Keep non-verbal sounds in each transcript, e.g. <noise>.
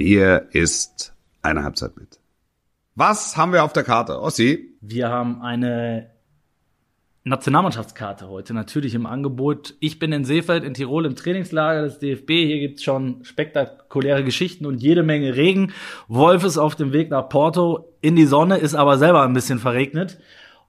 Hier ist eine Halbzeit mit. Was haben wir auf der Karte? Ossi? Wir haben eine Nationalmannschaftskarte heute natürlich im Angebot. Ich bin in Seefeld in Tirol im Trainingslager des DFB. Hier gibt's schon spektakuläre Geschichten und jede Menge Regen. Wolf ist auf dem Weg nach Porto in die Sonne, ist aber selber ein bisschen verregnet.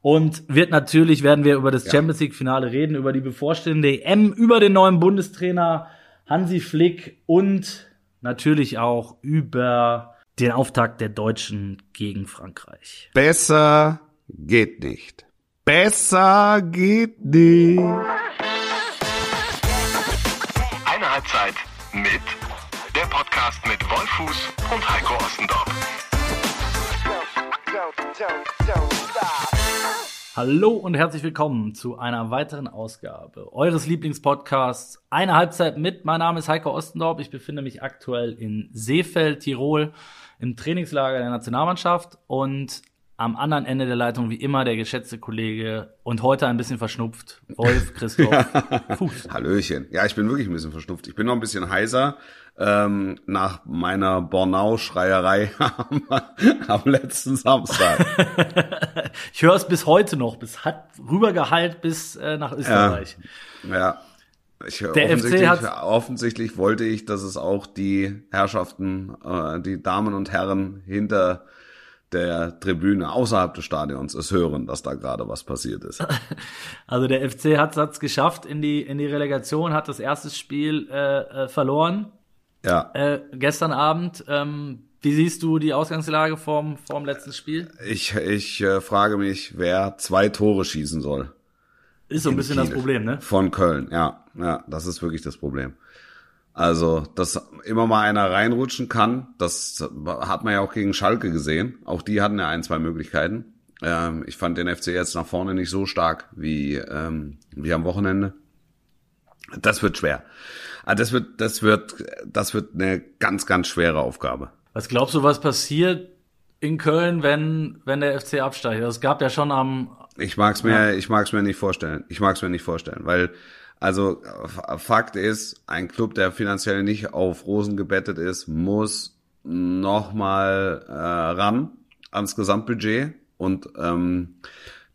Und wird natürlich, werden wir über das ja. Champions League Finale reden, über die bevorstehende EM, über den neuen Bundestrainer Hansi Flick und natürlich auch über den Auftakt der Deutschen gegen Frankreich. Besser geht nicht. Besser geht nicht. Eine Halbzeit mit der Podcast mit Wolfuß und Heiko Ostendorf. Hallo und herzlich willkommen zu einer weiteren Ausgabe eures Lieblingspodcasts Eine Halbzeit mit. Mein Name ist Heiko Ostendorf. Ich befinde mich aktuell in Seefeld, Tirol, im Trainingslager der Nationalmannschaft und am anderen Ende der Leitung wie immer der geschätzte Kollege und heute ein bisschen verschnupft, Wolf <laughs> Christoph Fuß. Hallöchen. Ja, ich bin wirklich ein bisschen verschnupft. Ich bin noch ein bisschen heiser ähm, nach meiner Bornau-Schreierei <laughs> am letzten Samstag. <laughs> ich höre es bis heute noch, bis hat rübergeheilt bis äh, nach Österreich. Ja. ja. Ich, der offensichtlich, FC hat offensichtlich wollte ich, dass es auch die Herrschaften, äh, die Damen und Herren hinter der Tribüne außerhalb des Stadions es hören, dass da gerade was passiert ist. <laughs> Also der FC hat es geschafft in die in die Relegation, hat das erste Spiel äh, äh, verloren. Ja. Äh, gestern Abend. Ähm, wie siehst du die Ausgangslage vorm vorm letzten Spiel? Ich ich äh, frage mich, wer zwei Tore schießen soll. Ist so ein bisschen Kiel. das Problem, ne? Von Köln, ja, ja, das ist wirklich das Problem. Also, dass immer mal einer reinrutschen kann, das hat man ja auch gegen Schalke gesehen. Auch die hatten ja ein, zwei Möglichkeiten. Ähm, ich fand den FC jetzt nach vorne nicht so stark wie, ähm, wie am Wochenende. Das wird schwer. Ah, das wird, das wird, das wird eine ganz, ganz schwere Aufgabe. Was glaubst du, was passiert in Köln, wenn, wenn der FC absteigt? Es gab ja schon am. Ich mag's mir, ja. ich mag's mir nicht vorstellen. Ich mag's mir nicht vorstellen, weil also Fakt ist, ein Club, der finanziell nicht auf Rosen gebettet ist, muss nochmal äh, ran ans Gesamtbudget und ähm,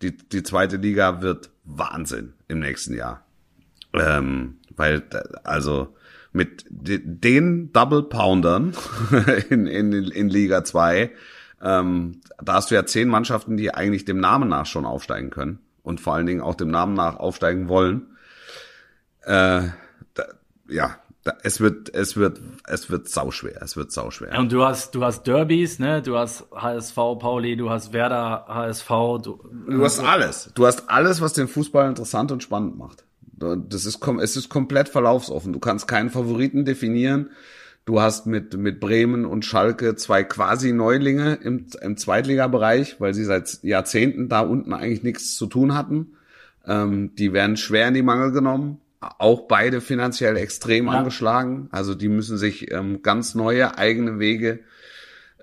die, die zweite Liga wird Wahnsinn im nächsten Jahr. Ähm, weil, also mit den Double Poundern <laughs> in, in, in Liga 2, ähm, da hast du ja zehn Mannschaften, die eigentlich dem Namen nach schon aufsteigen können und vor allen Dingen auch dem Namen nach aufsteigen wollen. Äh, da, ja, da, es wird, es wird, es wird sauschwer. Es wird sauschwer. Ja, und du hast, du hast Derbys, ne? Du hast HSV, Pauli, du hast Werder, HSV. Du, du hast alles. Du hast alles, was den Fußball interessant und spannend macht. Das ist, es ist komplett verlaufsoffen. Du kannst keinen Favoriten definieren. Du hast mit, mit Bremen und Schalke zwei quasi Neulinge im, im Zweitligabereich, weil sie seit Jahrzehnten da unten eigentlich nichts zu tun hatten. Ähm, die werden schwer in die Mangel genommen auch beide finanziell extrem ja. angeschlagen. Also die müssen sich ähm, ganz neue eigene Wege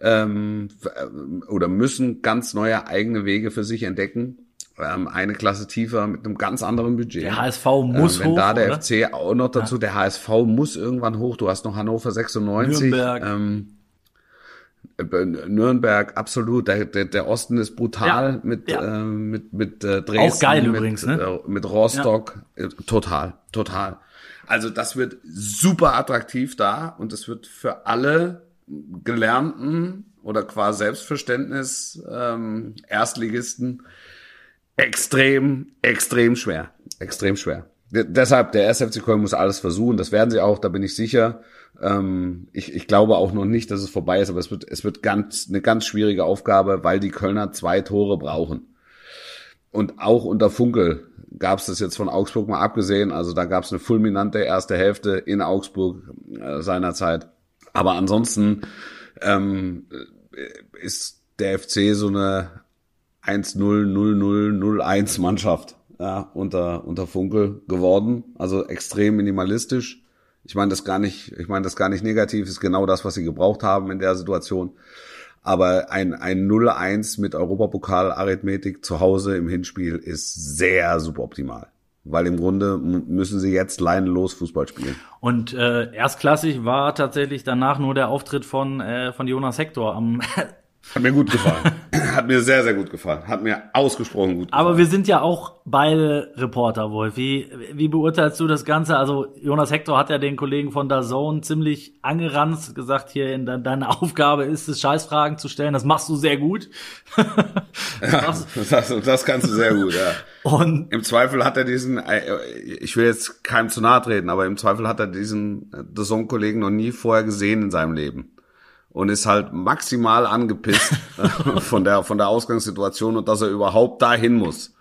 ähm, äh, oder müssen ganz neue eigene Wege für sich entdecken. Ähm, eine Klasse tiefer mit einem ganz anderen Budget. Der HSV muss ähm, wenn hoch. Wenn da der oder? FC auch noch dazu, ja. der HSV muss irgendwann hoch. Du hast noch Hannover 96. Nürnberg. Ähm, äh, Nürnberg, absolut. Der, der, der Osten ist brutal ja, mit, ja. Äh, mit, mit äh, Dresden. Auch geil mit, übrigens, ne? Äh, mit Rostock. Ja. Äh, total, total. Also das wird super attraktiv da und es wird für alle Gelernten oder qua Selbstverständnis ähm, Erstligisten extrem, extrem schwer. Extrem schwer. D deshalb, der SFC Köln muss alles versuchen. Das werden sie auch, da bin ich sicher. Ähm, ich, ich glaube auch noch nicht, dass es vorbei ist, aber es wird, es wird ganz, eine ganz schwierige Aufgabe, weil die Kölner zwei Tore brauchen. Und auch unter Funkel gab es das jetzt von Augsburg mal abgesehen. Also da gab es eine fulminante erste Hälfte in Augsburg äh, seinerzeit. Aber ansonsten ähm, ist der FC so eine 1-0, 0-0, 0-1 Mannschaft ja, unter, unter Funkel geworden. Also extrem minimalistisch. Ich meine das gar nicht, ich meine das gar nicht negativ, ist genau das, was sie gebraucht haben in der Situation. Aber ein, ein 0-1 mit Europapokal-Arithmetik zu Hause im Hinspiel ist sehr suboptimal. weil im Grunde müssen sie jetzt leinenlos Fußball spielen. Und äh, erstklassig war tatsächlich danach nur der Auftritt von, äh, von Jonas Hector am Hat mir gut gefallen. <laughs> Hat mir sehr, sehr gut gefallen. Hat mir ausgesprochen gut gefallen. Aber wir sind ja auch beide Reporter, Wolf. Wie, wie beurteilst du das Ganze? Also Jonas Hector hat ja den Kollegen von DAZN ziemlich angeranzt, gesagt, hier in de deine Aufgabe ist es, Scheißfragen zu stellen. Das machst du sehr gut. <laughs> das, das, das kannst du sehr gut, ja. Und Im Zweifel hat er diesen, äh, ich will jetzt keinem zu nahe treten, aber im Zweifel hat er diesen The Song-Kollegen noch nie vorher gesehen in seinem Leben. Und ist halt maximal angepisst <laughs> von der, von der Ausgangssituation und dass er überhaupt dahin muss.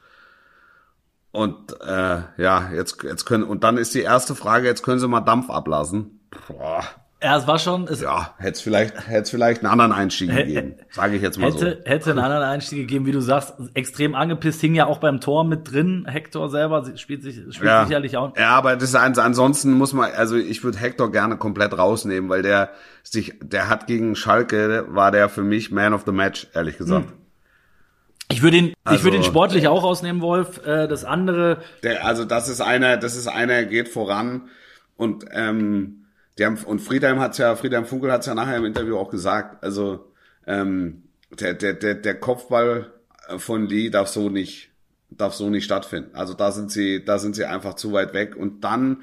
Und äh, ja, jetzt, jetzt können, und dann ist die erste Frage, jetzt können sie mal Dampf ablassen. Boah, ja, es war schon, es ja, hätte es vielleicht, hätte vielleicht einen anderen Einstieg gegeben, sage ich jetzt mal so. hätte, hätte einen anderen Einstieg gegeben, wie du sagst, extrem angepisst, hing ja auch beim Tor mit drin. Hector selber spielt sich, spielt ja. sicherlich auch. Ja, aber das ist eins, ansonsten muss man, also ich würde Hector gerne komplett rausnehmen, weil der sich, der hat gegen Schalke, war der für mich Man of the Match, ehrlich gesagt. Hm. Ich würde ihn, ich Also, würde ihn sportlich auch rausnehmen, Wolf. Äh, das andere, Der, also das ist einer, das ist einer, geht voran und ähm, die haben, und Friedheim hat's ja, Friedheim Funkel hat's ja nachher im Interview auch gesagt, also ähm, der, der, der, der Kopfball von Lee darf so nicht, darf so nicht stattfinden. Also da sind sie, da sind sie einfach zu weit weg und dann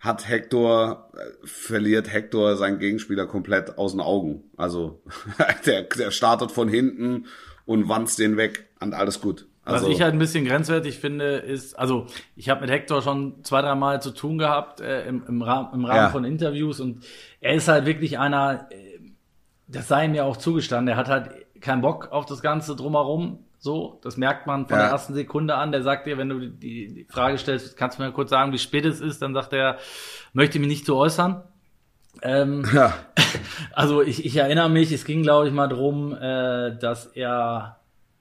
hat Hector, äh, verliert Hector seinen Gegenspieler komplett aus den Augen. Also <laughs> der, der startet von hinten und wanzt den weg und alles gut. Also, Was ich halt ein bisschen grenzwertig finde, ist, also ich habe mit Hector schon zwei, drei Mal zu tun gehabt äh, im, im, Rahmen, im Rahmen Ja. von Interviews und er ist halt wirklich einer, äh, das sei ihm ja auch zugestanden, er hat halt keinen Bock auf das Ganze drumherum. So, das merkt man von Ja. der ersten Sekunde an. Der sagt dir, wenn du die, die Frage stellst, kannst du mir kurz sagen, wie spät es ist, dann sagt er, möchte mich nicht zu äußern. Ähm, ja, <laughs> also ich, ich erinnere mich, es ging, glaube ich, mal drum, äh, dass er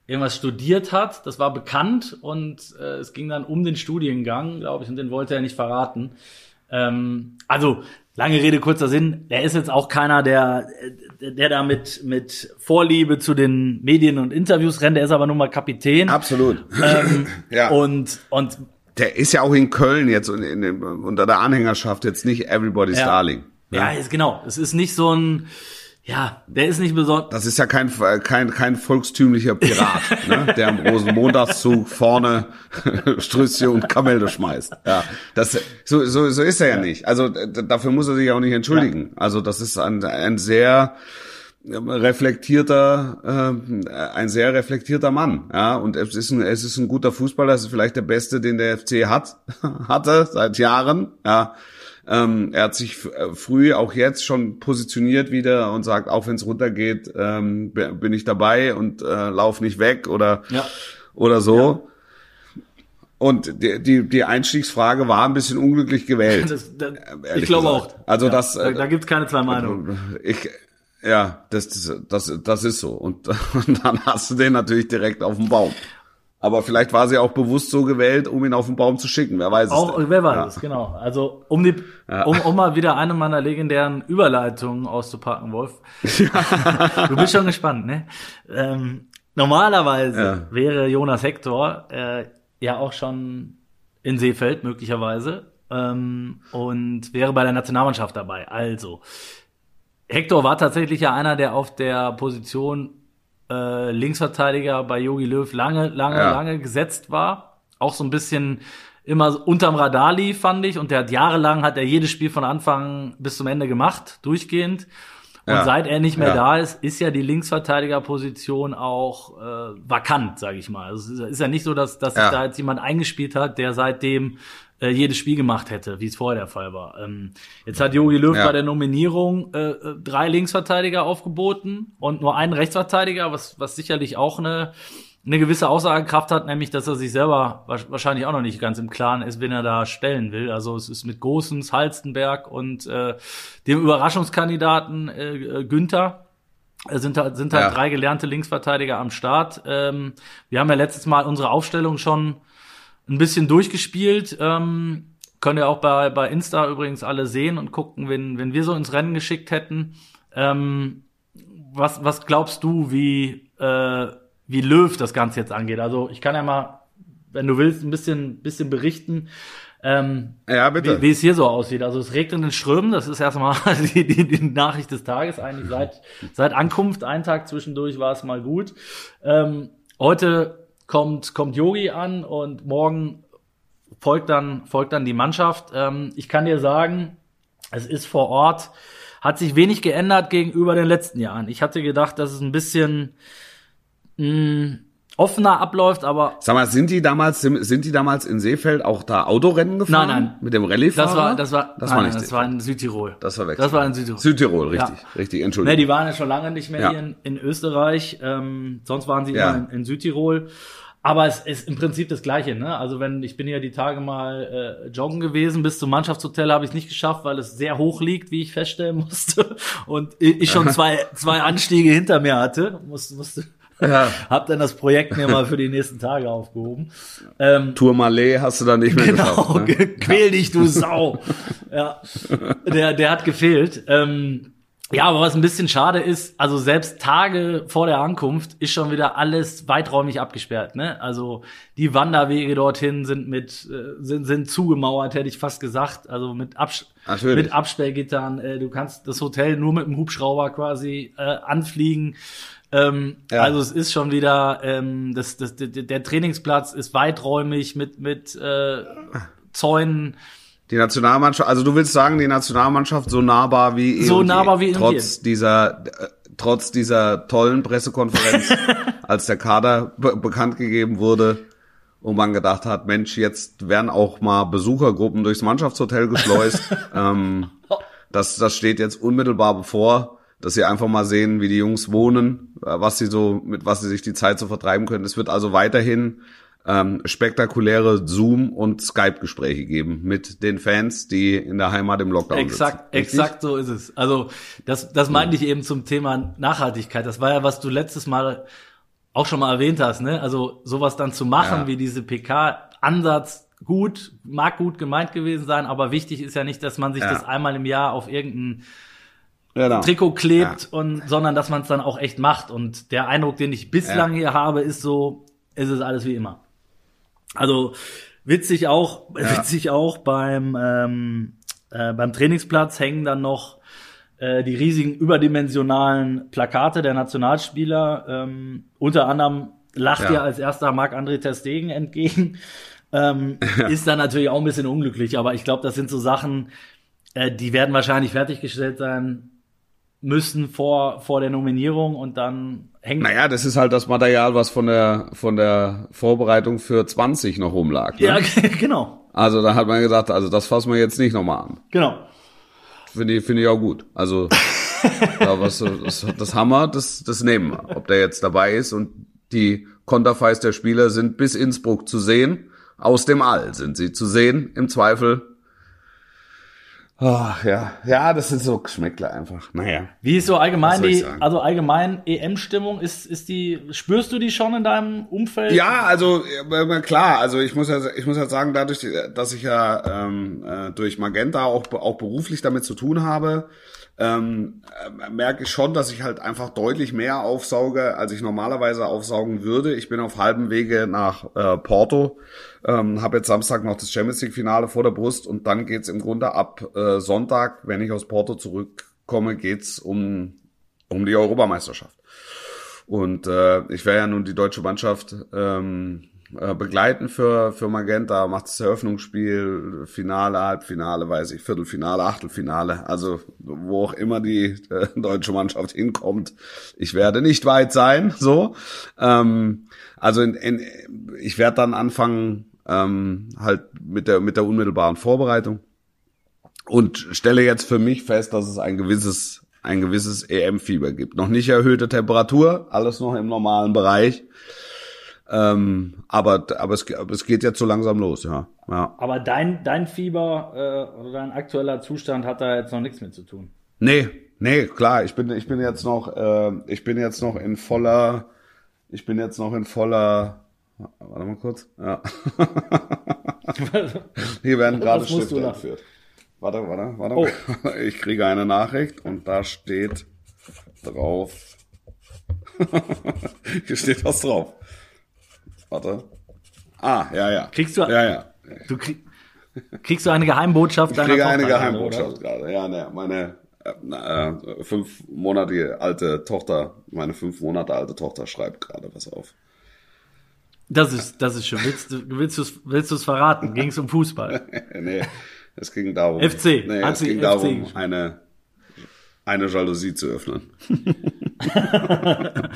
irgendwas studiert hat. Das war bekannt und äh, es ging dann um den Studiengang, glaube ich, und den wollte er nicht verraten. Ähm, also lange Rede kurzer Sinn. Der ist jetzt auch keiner, der der, der da mit mit Vorliebe zu den Medien und Interviews rennt. Der ist aber nun mal Kapitän. absolut. Ähm, <laughs> Ja. Und und Der ist ja auch in Köln jetzt und in, in, unter der Anhängerschaft jetzt nicht Everybody's Ja. Darling. ne? ja, ist genau. Es ist nicht so ein ja, der ist nicht besonders. Das ist ja kein, kein, kein volkstümlicher Pirat, <laughs> ne? der am Rosenmontagszug vorne <laughs> Strüsschen und Kamelle schmeißt. Ja, das, so, so, so ist er ja, nicht. Also dafür muss er sich auch nicht entschuldigen. Also das ist ein, ein sehr reflektierter, ähm, ein sehr reflektierter Mann. Ja, und es ist ein, es ist ein guter Fußballer. Es ist vielleicht der beste, den der FC hat, <laughs> hatte seit Jahren. Ja. Ähm, er hat sich äh, früh, auch jetzt schon positioniert wieder und sagt, auch wenn es runtergeht, ähm, bin ich dabei und äh, lauf nicht weg oder Ja. oder so. Und die, die, die Einstiegsfrage war ein bisschen unglücklich gewählt. <laughs> Das, das, ehrlich ich glaube gesagt. auch. Also ja, das, da, äh, da gibt's keine zwei Meinungen. Ich, ja, das, das, das, das ist so. Und, und <laughs> dann hast du den natürlich direkt auf dem Baum. Aber vielleicht war sie auch bewusst so gewählt, um ihn auf den Baum zu schicken. Wer weiß es. Auch, denn? wer weiß Ja. es, genau. Also, um die, Ja. um, um mal wieder eine meiner legendären Überleitungen auszupacken, Wolf. <laughs> du bist schon gespannt, ne? Ähm, normalerweise Ja. wäre Jonas Hector äh, ja auch schon in Seefeld, möglicherweise, ähm, und wäre bei der Nationalmannschaft dabei. Also, Hector war tatsächlich ja einer, der auf der Position äh, Linksverteidiger bei Jogi Löw lange, lange, Ja. lange gesetzt war. Auch so ein bisschen immer unterm Radar lief, fand ich. Und der hat jahrelang hat er jedes Spiel von Anfang bis zum Ende gemacht, durchgehend. Und Ja. seit er nicht mehr Ja. da ist, ist ja die Linksverteidigerposition auch äh, vakant, sage ich mal. Also es ist, ja nicht so, dass, dass sich da jetzt jemand eingespielt hat, der seitdem äh, jedes Spiel gemacht hätte, wie es vorher der Fall war. Ähm, jetzt hat Jogi Löw Ja. bei der Nominierung äh, äh, drei Linksverteidiger aufgeboten und nur einen Rechtsverteidiger, was, was sicherlich auch eine, eine gewisse Aussagekraft hat, nämlich, dass er sich selber wa- wahrscheinlich auch noch nicht ganz im Klaren ist, wen er da stellen will. Also es ist mit Gosens, Halstenberg und äh, dem Überraschungskandidaten äh, äh, Günther sind halt, sind halt Ja. drei gelernte Linksverteidiger am Start. Ähm, wir haben ja letztes Mal unsere Aufstellung schon ein bisschen durchgespielt. Ähm, könnt ihr auch bei, bei Insta übrigens alle sehen und gucken, wenn, wenn wir so ins Rennen geschickt hätten. Ähm, was, was glaubst du, wie, äh, wie Löw das Ganze jetzt angeht? Also ich kann ja mal wenn du willst, ein bisschen, bisschen berichten. Ähm, Ja, bitte. wie, wie es hier so aussieht. Also es regnet in Strömen, das ist erstmal <laughs> die, die, die Nachricht des Tages eigentlich seit, seit Ankunft. Einen Tag zwischendurch war es mal gut. Ähm, heute kommt, kommt Yogi an und morgen folgt dann, folgt dann die Mannschaft. Ähm, ich kann dir sagen, es ist vor Ort, hat sich wenig geändert gegenüber den letzten Jahren. Ich hatte gedacht, dass es ein bisschen mh, offener abläuft, aber Sag mal, sind die damals, sind die damals in Seefeld auch da Autorennen gefahren? Nein, nein. Mit dem Rallye-Fahrer? das war, das war, das nein, war nicht das war in Südtirol. Das war weg. Das war in Südtirol. Südtirol, richtig, Ja. richtig, Ne, Entschuldigung. die waren ja schon lange nicht mehr Ja. hier in, in Österreich. Ähm, sonst waren sie Ja. immer in, in Südtirol. Aber es ist im Prinzip das Gleiche. Ne? Also wenn ich bin ja die Tage mal äh, joggen gewesen, bis zum Mannschaftshotel habe ich es nicht geschafft, weil es sehr hoch liegt, wie ich feststellen <laughs> musste. Und ich schon <laughs> zwei, zwei Anstiege hinter mir hatte. Musste, musste, ja. <laughs> hab dann das Projekt mir mal für die nächsten Tage aufgehoben. Ähm, Tour Malais hast du dann nicht mehr Genau, geschafft. Ne? quäl dich, du Sau. ja, der, der hat gefehlt. Ähm, ja, aber was ein bisschen schade ist, also selbst Tage vor der Ankunft ist schon wieder alles weiträumig abgesperrt. Ne? Also die Wanderwege dorthin sind mit äh, sind, sind zugemauert, hätte ich fast gesagt. Also mit, Abs Natürlich. mit Absperrgittern. Äh, du kannst das Hotel nur mit dem Hubschrauber quasi äh, anfliegen. Ähm, Ja. Also es ist schon wieder, ähm, das, das, der, Trainingsplatz ist weiträumig mit, mit äh, Zäunen. Die Nationalmannschaft, also du willst sagen, die Nationalmannschaft so nahbar wie eh So und je. nahbar wie und trotz dieser äh, trotz dieser tollen Pressekonferenz, <laughs> als der Kader be bekannt gegeben wurde und man gedacht hat, Mensch, jetzt werden auch mal Besuchergruppen durchs Mannschaftshotel geschleust. <laughs> ähm, das das steht jetzt unmittelbar bevor, dass sie einfach mal sehen, wie die Jungs wohnen, äh, was sie so mit was sie sich die Zeit so vertreiben können. Es wird also weiterhin ähm, spektakuläre Zoom- und Skype-Gespräche geben mit den Fans, die in der Heimat im Lockdown Exakt, sitzen. Richtig? exakt so ist es. Also das, das meinte ich eben zum Thema Nachhaltigkeit. Das war ja, was du letztes Mal auch schon mal erwähnt hast. Ne? Also sowas dann zu machen, Ja. wie diese PK-Ansatz, gut, mag gut gemeint gewesen sein, aber wichtig ist ja nicht, dass man sich Ja. das einmal im Jahr auf irgendein Genau. Trikot klebt und sondern dass man es dann auch echt macht. Und der Eindruck, den ich bislang Ja. hier habe, ist so, ist es alles wie immer. Also witzig auch, <laughs> witzig auch beim ähm, äh, beim Trainingsplatz hängen dann noch äh, die riesigen überdimensionalen Plakate der Nationalspieler. Ähm, unter anderem lacht Ja. ja als erster Marc-André Ter Stegen entgegen. Ähm, <laughs> Ist dann natürlich auch ein bisschen unglücklich, aber ich glaube, das sind so Sachen, äh, die werden wahrscheinlich fertiggestellt sein müssen vor, vor der Nominierung und dann hängt Naja, das ist halt das Material, was von der von der Vorbereitung für 20 noch rumlag. Ne? Ja, <laughs> genau. Also da hat man gesagt, also das fassen wir jetzt nicht nochmal an. Genau. Finde ich, finde ich auch gut. Also <laughs> da was, das, das Hammer, das, das nehmen wir. Ob der jetzt dabei ist und die Konterfeis der Spieler sind bis Innsbruck zu sehen. Aus dem All sind sie zu sehen, im Zweifel. Ach ja, ja, das sind so Geschmäckler einfach. Naja. Wie ist so allgemein die, also allgemein EM-Stimmung, ist, ist die, spürst du die schon in deinem Umfeld? Ja, also klar, also ich muss ja, ich muss ja sagen, dadurch, dass ich ja ähm, äh, durch Magenta auch, auch beruflich damit zu tun habe, ähm, äh, merke ich schon, dass ich halt einfach deutlich mehr aufsauge, als ich normalerweise aufsaugen würde. Ich bin auf halbem Wege nach äh, Porto, ähm, habe jetzt Samstag noch das Champions League Finale vor der Brust und dann geht's im Grunde ab äh, Sonntag, wenn ich aus Porto zurückkomme, geht's um um die Europameisterschaft. Und äh, ich werde ja nun die deutsche Mannschaft ähm, äh, begleiten für, für Magenta, macht das Eröffnungsspiel, Finale, Halbfinale, weiß ich, Viertelfinale, Achtelfinale, also wo auch immer die äh, deutsche Mannschaft hinkommt. Ich werde nicht weit sein, so. Ähm, also in, in, ich werde dann anfangen, ähm, halt mit der, mit der unmittelbaren Vorbereitung und stelle jetzt für mich fest, dass es ein gewisses, ein gewisses EM-Fieber gibt. Noch nicht erhöhte Temperatur, alles noch im normalen Bereich. Ähm, aber, aber, es, aber es geht jetzt so langsam los, ja. ja. Aber dein, dein Fieber äh, oder dein aktueller Zustand hat da jetzt noch nichts mit zu tun. Nee, nee, klar, ich bin, ich bin jetzt noch, äh, ich bin jetzt noch in voller, ich bin jetzt noch in voller, warte mal kurz, ja. <laughs> Hier werden gerade Was musst Stifte entführt. Warte, warte, warte. Oh. <laughs> Ich kriege eine Nachricht und da steht drauf. <laughs> Hier steht was drauf. Warte. Ah, ja, ja. Kriegst du- Ja, ja. Du krieg, kriegst du eine Geheimbotschaft Ich kriege eine gerade, Geheimbotschaft oder? gerade. Ja, ne, meine äh, äh, fünf Monate alte Tochter, meine fünf Monate alte Tochter schreibt gerade was auf. Das ist, das ist schön. Willst du, willst du, willst du es verraten? Ging es um Fußball? <laughs> nee, es ging darum. FC. Nee, es ging FC darum, eine, eine Jalousie zu öffnen. <laughs>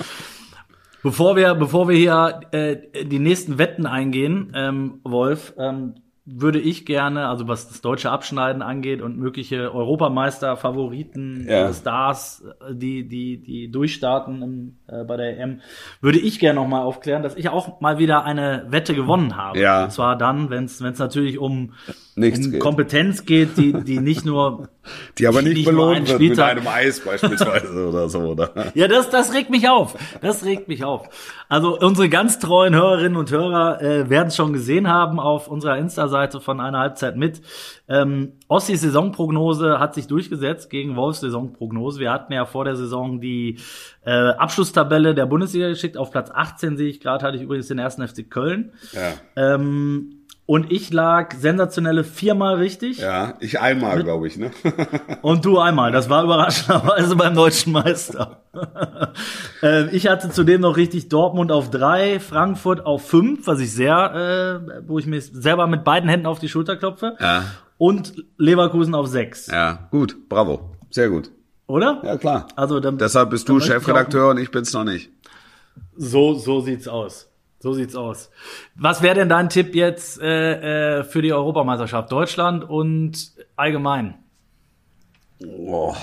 Bevor wir, bevor wir hier äh, die nächsten Wetten eingehen, ähm, Wolf, ähm, würde ich gerne, also was das deutsche Abschneiden angeht und mögliche Europameister, Favoriten, Ja. Stars, die die die durchstarten im, äh, bei der EM, würde ich gerne noch mal aufklären, dass ich auch mal wieder eine Wette gewonnen habe. Ja. Und zwar dann, wenn es wenn es natürlich um, Nichts um geht. Kompetenz geht, die die nicht nur Die aber nicht nicht belohnt wird mit einem Eis beispielsweise oder so, oder? <laughs> Ja, das, das regt mich auf. Das regt mich auf. Also unsere ganz treuen Hörerinnen und Hörer äh, werden es schon gesehen haben auf unserer Insta-Seite von einer Halbzeit mit. Ähm, Ossis Saisonprognose hat sich durchgesetzt gegen Wolfs Saisonprognose. Wir hatten ja vor der Saison die äh, Abschlusstabelle der Bundesliga geschickt. Auf Platz 18 sehe ich gerade, hatte ich übrigens den ersten FC Köln. Ja. Ähm, und ich lag sensationelle viermal richtig. Ja, ich einmal, glaube ich, ne? <laughs> Und du einmal. Das war überraschenderweise beim deutschen Meister. <laughs> äh, ich hatte zudem noch richtig Dortmund auf drei, Frankfurt auf fünf, was ich sehr, äh, wo ich mir selber mit beiden Händen auf die Schulter klopfe. Ja. Und Leverkusen auf sechs. Ja, gut, bravo. Sehr gut. Oder? Ja, klar. Also dann, Deshalb bist dann du möchte ich Chefredakteur und ich bin's noch nicht. So, so sieht's aus. So sieht's aus. Was wäre denn dein Tipp jetzt äh, äh, für die Europameisterschaft Deutschland und allgemein? Oh.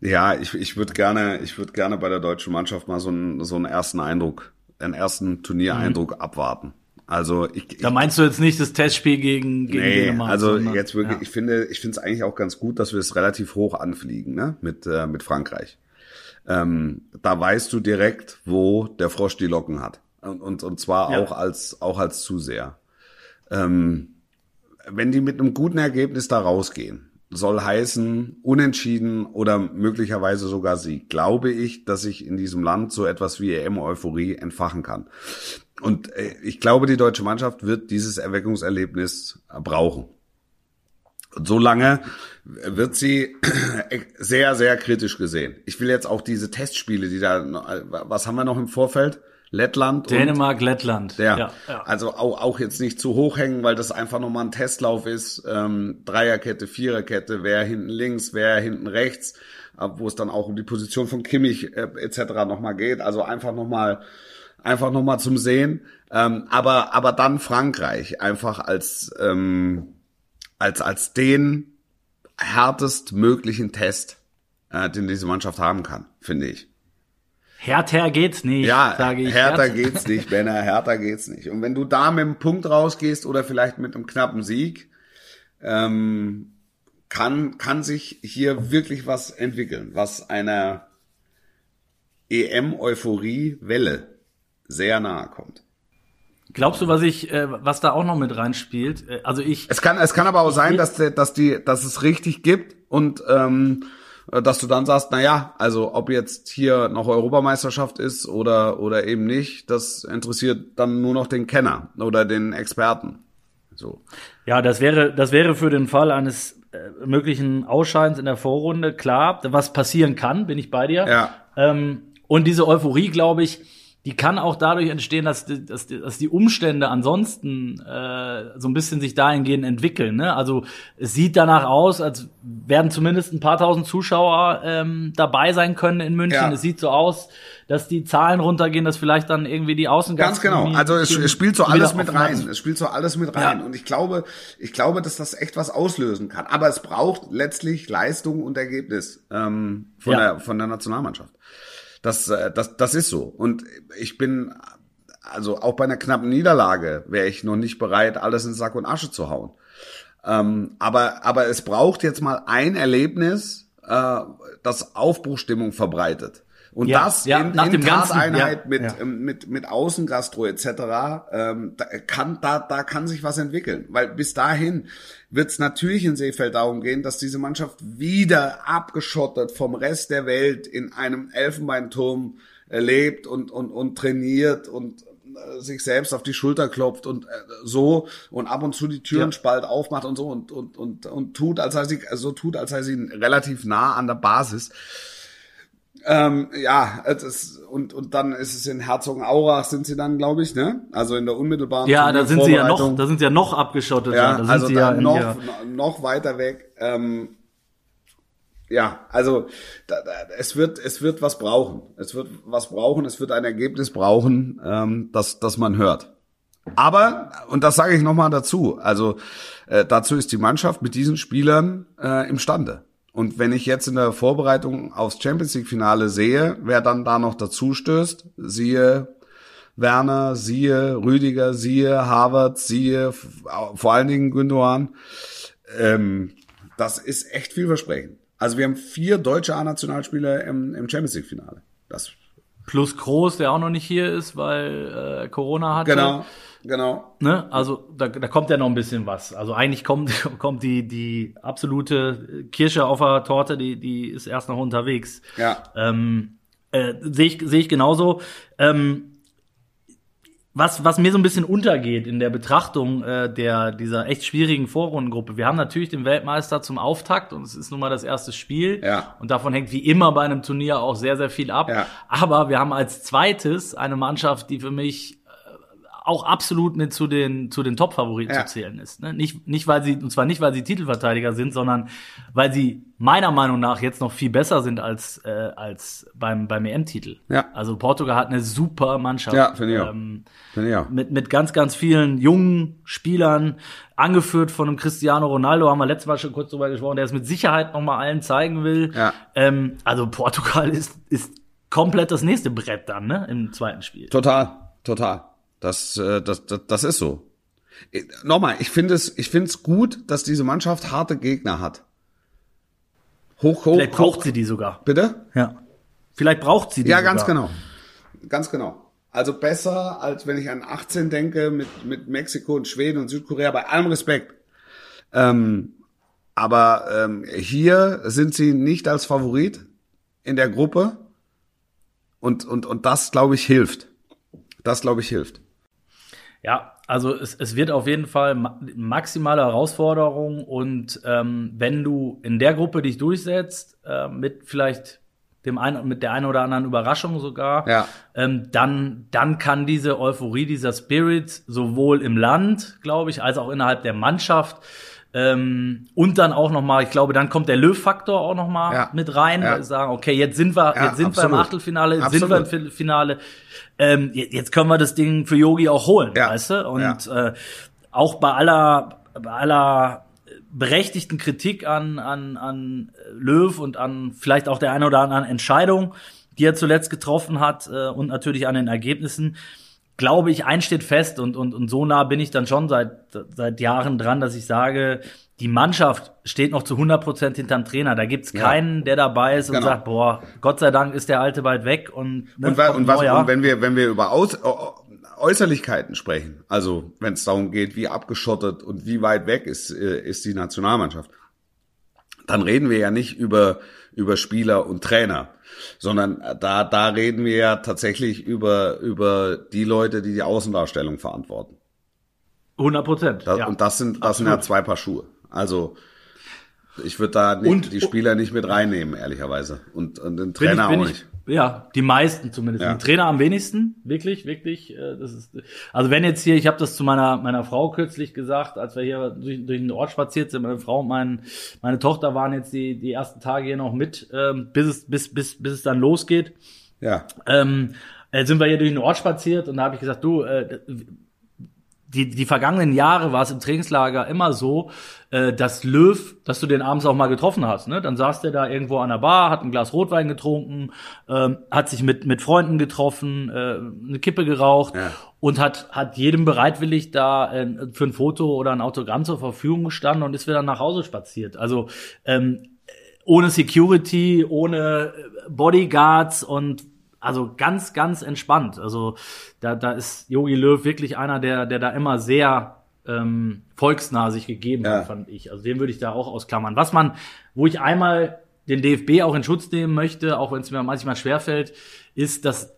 Ja, ich, ich würde gerne, ich würde gerne bei der deutschen Mannschaft mal so einen, so einen ersten Eindruck, einen ersten Turniereindruck abwarten. Also ich, ich Da meinst du jetzt nicht das Testspiel gegen, gegen Nee, Dänemark? also sondern- jetzt wirklich, ja. ich finde, ich finde es eigentlich auch ganz gut, dass wir es relativ hoch anfliegen, ne, mit äh, mit Frankreich. Ähm, da weißt du direkt, wo der Frosch die Locken hat und und, und zwar Ja. auch als auch als Zuseher. Ähm, wenn die mit einem guten Ergebnis da rausgehen, soll heißen unentschieden oder möglicherweise sogar Sieg, glaube ich, dass sich in diesem Land so etwas wie EM-Euphorie entfachen kann. Und äh, ich glaube, die deutsche Mannschaft wird dieses Erweckungserlebnis brauchen. Und so lange wird sie <clears throat> sehr, sehr kritisch gesehen. Ich will jetzt auch diese Testspiele, die da, was haben wir noch im Vorfeld? Lettland Dänemark, Lettland. ja, ja, ja. also auch, auch jetzt nicht zu hoch hängen, weil das einfach nochmal ein Testlauf ist. Ähm, Dreierkette, Viererkette, wer hinten links, wer hinten rechts, äh, wo es dann auch um die Position von Kimmich äh, etc. nochmal geht. Also einfach nochmal einfach noch mal zum Sehen. Ähm, aber, aber dann Frankreich einfach als, ähm, als, als den härtest möglichen Test, äh, den diese Mannschaft haben kann, finde ich. Härter geht's nicht, Ja, sage ich. härter Härter- geht's nicht, Benner, härter geht's nicht. Und wenn du da mit einem Punkt rausgehst oder vielleicht mit einem knappen Sieg, ähm, kann, kann sich hier wirklich was entwickeln, was einer EM-Euphorie-Welle sehr nahe kommt. Glaubst du, was ich, äh, was da auch noch mit reinspielt? Äh, Also ich, Es kann, es kann aber auch sein, dass, dass die, dass es richtig gibt und ähm, dass du dann sagst, na ja, also ob jetzt hier noch Europameisterschaft ist oder oder eben nicht, das interessiert dann nur noch den Kenner oder den Experten. So. ja, das wäre, das wäre für den Fall eines äh, möglichen Ausscheidens in der Vorrunde klar, was passieren kann, bin ich bei dir. Ja. Ähm, und diese Euphorie, glaube ich, die kann auch dadurch entstehen, dass die, dass die, dass die Umstände ansonsten äh, so ein bisschen sich dahingehend entwickeln. Ne? Also es sieht danach aus, als werden zumindest ein paar tausend Zuschauer ähm, dabei sein können in München. Ja. Es sieht so aus, dass die Zahlen runtergehen, dass vielleicht dann irgendwie die Ganz Außengastronomie genau. Also es, es spielt so alles mit rein. Es spielt so alles mit rein. Ja. Und ich glaube, ich glaube, dass das echt was auslösen kann. Aber es braucht letztlich Leistung und Ergebnis ähm, von, Ja. der, von der Nationalmannschaft. Das, äh, das, das ist so. Und ich bin, also auch bei einer knappen Niederlage wäre ich noch nicht bereit, alles in Sack und Asche zu hauen. Ähm, aber, aber es braucht jetzt mal ein Erlebnis, äh, das Aufbruchstimmung verbreitet. Und Ja, das ja, in, nach in dem Ganzen, Tateinheit ja, mit, ähm, mit, mit Außengastro etc. Ähm, da, kann, da, da kann sich was entwickeln. Weil bis dahin wird es natürlich in Seefeld darum gehen, dass diese Mannschaft wieder abgeschottet vom Rest der Welt in einem Elfenbeinturm äh, lebt und, und, und trainiert und äh, sich selbst auf die Schulter klopft und äh, so und ab und zu die Türen Ja. spalt aufmacht und so und und und und tut, als sei sie so tut, als sei sie relativ nah an der Basis. Ähm, ja, das, und, und dann ist es in Herzogenaurach sind sie dann, glaube ich, ne? Also in der unmittelbaren Ja, da sind sie ja noch, da sind sie ja noch abgeschottet. Ja, da also ja noch, ihrer- noch weiter weg. Ähm, ja, also da, da, es wird es wird was brauchen. Es wird was brauchen. Es wird ein Ergebnis brauchen, ähm, das das man hört. Aber und das sage ich noch mal dazu. Also äh, dazu ist die Mannschaft mit diesen Spielern äh, imstande. Und wenn ich jetzt in der Vorbereitung aufs Champions League Finale sehe, wer dann da noch dazu stößt, siehe Werner, siehe Rüdiger, siehe Harvard, siehe vor allen Dingen Gündogan. Ähm, das ist echt vielversprechend. Also wir haben vier deutsche A-Nationalspieler im, im Champions League Finale. Das Plus Groß, der auch noch nicht hier ist, weil äh, Corona hatte. genau, genau. Ne? Also da, da kommt ja noch ein bisschen was. Also eigentlich kommt, <laughs> kommt die, die absolute Kirsche auf der Torte, die, die ist erst noch unterwegs. Ja, Ähm, äh, Sehe ich, sehe ich genauso. Ähm, was, was mir so ein bisschen untergeht in der Betrachtung äh, der, dieser echt schwierigen Vorrundengruppe. Wir haben natürlich den Weltmeister zum Auftakt und es ist nun mal das erste Spiel. Ja. Und davon hängt wie immer bei einem Turnier auch sehr, sehr viel ab. Ja. Aber wir haben als zweites eine Mannschaft, die für mich auch absolut mit zu den zu den Top-Favoriten Ja. zu zählen ist. Ne? Nicht nicht weil sie und zwar nicht weil sie Titelverteidiger sind, sondern weil sie meiner Meinung nach jetzt noch viel besser sind als äh, als beim beim EM-Titel. Ja. Also Portugal hat eine super Mannschaft. Ja, finde ich auch. Ähm, ich auch. mit, mit ganz, ganz vielen jungen Spielern, angeführt von einem Cristiano Ronaldo, haben wir letztes Mal schon kurz drüber gesprochen, der es mit Sicherheit noch mal allen zeigen will. Ja. Ähm, also Portugal ist, ist komplett das nächste Brett dann, ne, im zweiten Spiel. Total, total. Das, äh, das, das, das ist so. Ich- Nochmal, ich finde es, ich finde es gut, dass diese Mannschaft harte Gegner hat. Hoch, hoch, Vielleicht braucht hoch. sie die sogar. Bitte? Ja. Vielleicht braucht sie die Ja, sogar. ganz genau. Ganz genau. Also besser, als wenn ich an 18 denke mit, mit Mexiko und Schweden und Südkorea, bei allem Respekt. Ähm, aber ähm, hier sind sie nicht als Favorit in der Gruppe. Und, und, und das, glaube ich, hilft. Das, glaube ich, hilft. Ja, also es, es wird auf jeden Fall ma maximale Herausforderung und ähm, wenn du in der Gruppe dich durchsetzt, äh, mit vielleicht dem einen, mit der einen oder anderen Überraschung sogar, Ja. ähm, dann, dann kann diese Euphorie, dieser Spirit sowohl im Land, glaube ich, als auch innerhalb der Mannschaft ähm, und dann auch noch mal, ich glaube, dann kommt der Löw-Faktor auch noch mal Ja. mit rein, Ja. sagen, okay, jetzt sind wir, Ja, jetzt sind wir im absolut. Achtelfinale, jetzt sind wir im Absolut. Viertelfinale. Ähm, je- jetzt können wir das Ding für Yogi auch holen, Ja. weißt du? Und äh, auch bei aller, bei aller berechtigten Kritik an, an, an Löw und an vielleicht auch der einen oder anderen Entscheidung, die er zuletzt getroffen hat äh, und natürlich an den Ergebnissen, glaube ich, eins steht fest und, und, und so nah bin ich dann schon seit, seit Jahren dran, dass ich sage, die Mannschaft steht noch zu 100 Prozent hinterm Trainer. Da gibt's Ja. keinen, der dabei ist und Genau. sagt, boah, Gott sei Dank ist der Alte bald weg und, ne, Und, und, was, und wenn wir, wenn wir über Aus, Äu- Äußerlichkeiten sprechen, also wenn es darum geht, wie abgeschottet und wie weit weg ist, äh, ist die Nationalmannschaft, dann reden wir ja nicht über, über Spieler und Trainer, sondern da, da reden wir ja tatsächlich über, über die Leute, die die Außendarstellung verantworten. 100 Prozent. Ja. Und das sind, das sind ja zwei Paar Schuhe. Also, ich würde da nicht, Und- die Spieler nicht mit reinnehmen, ehrlicherweise. Und, und den Trainer ich, auch ich, nicht. Ja, die meisten zumindest. Ja. Den Trainer am wenigsten, wirklich, wirklich. äh, Das ist, also wenn jetzt hier, ich habe das zu meiner meiner Frau kürzlich gesagt, als wir hier durch, durch den Ort spaziert sind, meine Frau und mein, meine Tochter waren jetzt die die ersten Tage hier noch mit, ähm, bis es bis bis bis es dann losgeht. Ja. Ähm, äh, sind wir hier durch den Ort spaziert und da habe ich gesagt, du, äh, die, die vergangenen Jahre war es im Trainingslager immer so, äh, dass Löw, dass du den abends auch mal getroffen hast. Ne? Dann saß der da irgendwo an der Bar, hat ein Glas Rotwein getrunken, ähm, hat sich mit, mit Freunden getroffen, äh, eine Kippe geraucht Ja. und hat, hat jedem bereitwillig da äh, für ein Foto oder ein Autogramm zur Verfügung gestanden und ist wieder nach Hause spaziert. Also ähm, ohne Security, ohne Bodyguards und also ganz, ganz entspannt. Also da, da ist Yogi Löw wirklich einer, der, der da immer sehr ähm, volksnah sich gegeben Ja. hat, fand ich. Also den würde ich da auch ausklammern. Was man, wo ich einmal den DFB auch in Schutz nehmen möchte, auch wenn es mir manchmal schwerfällt, ist, dass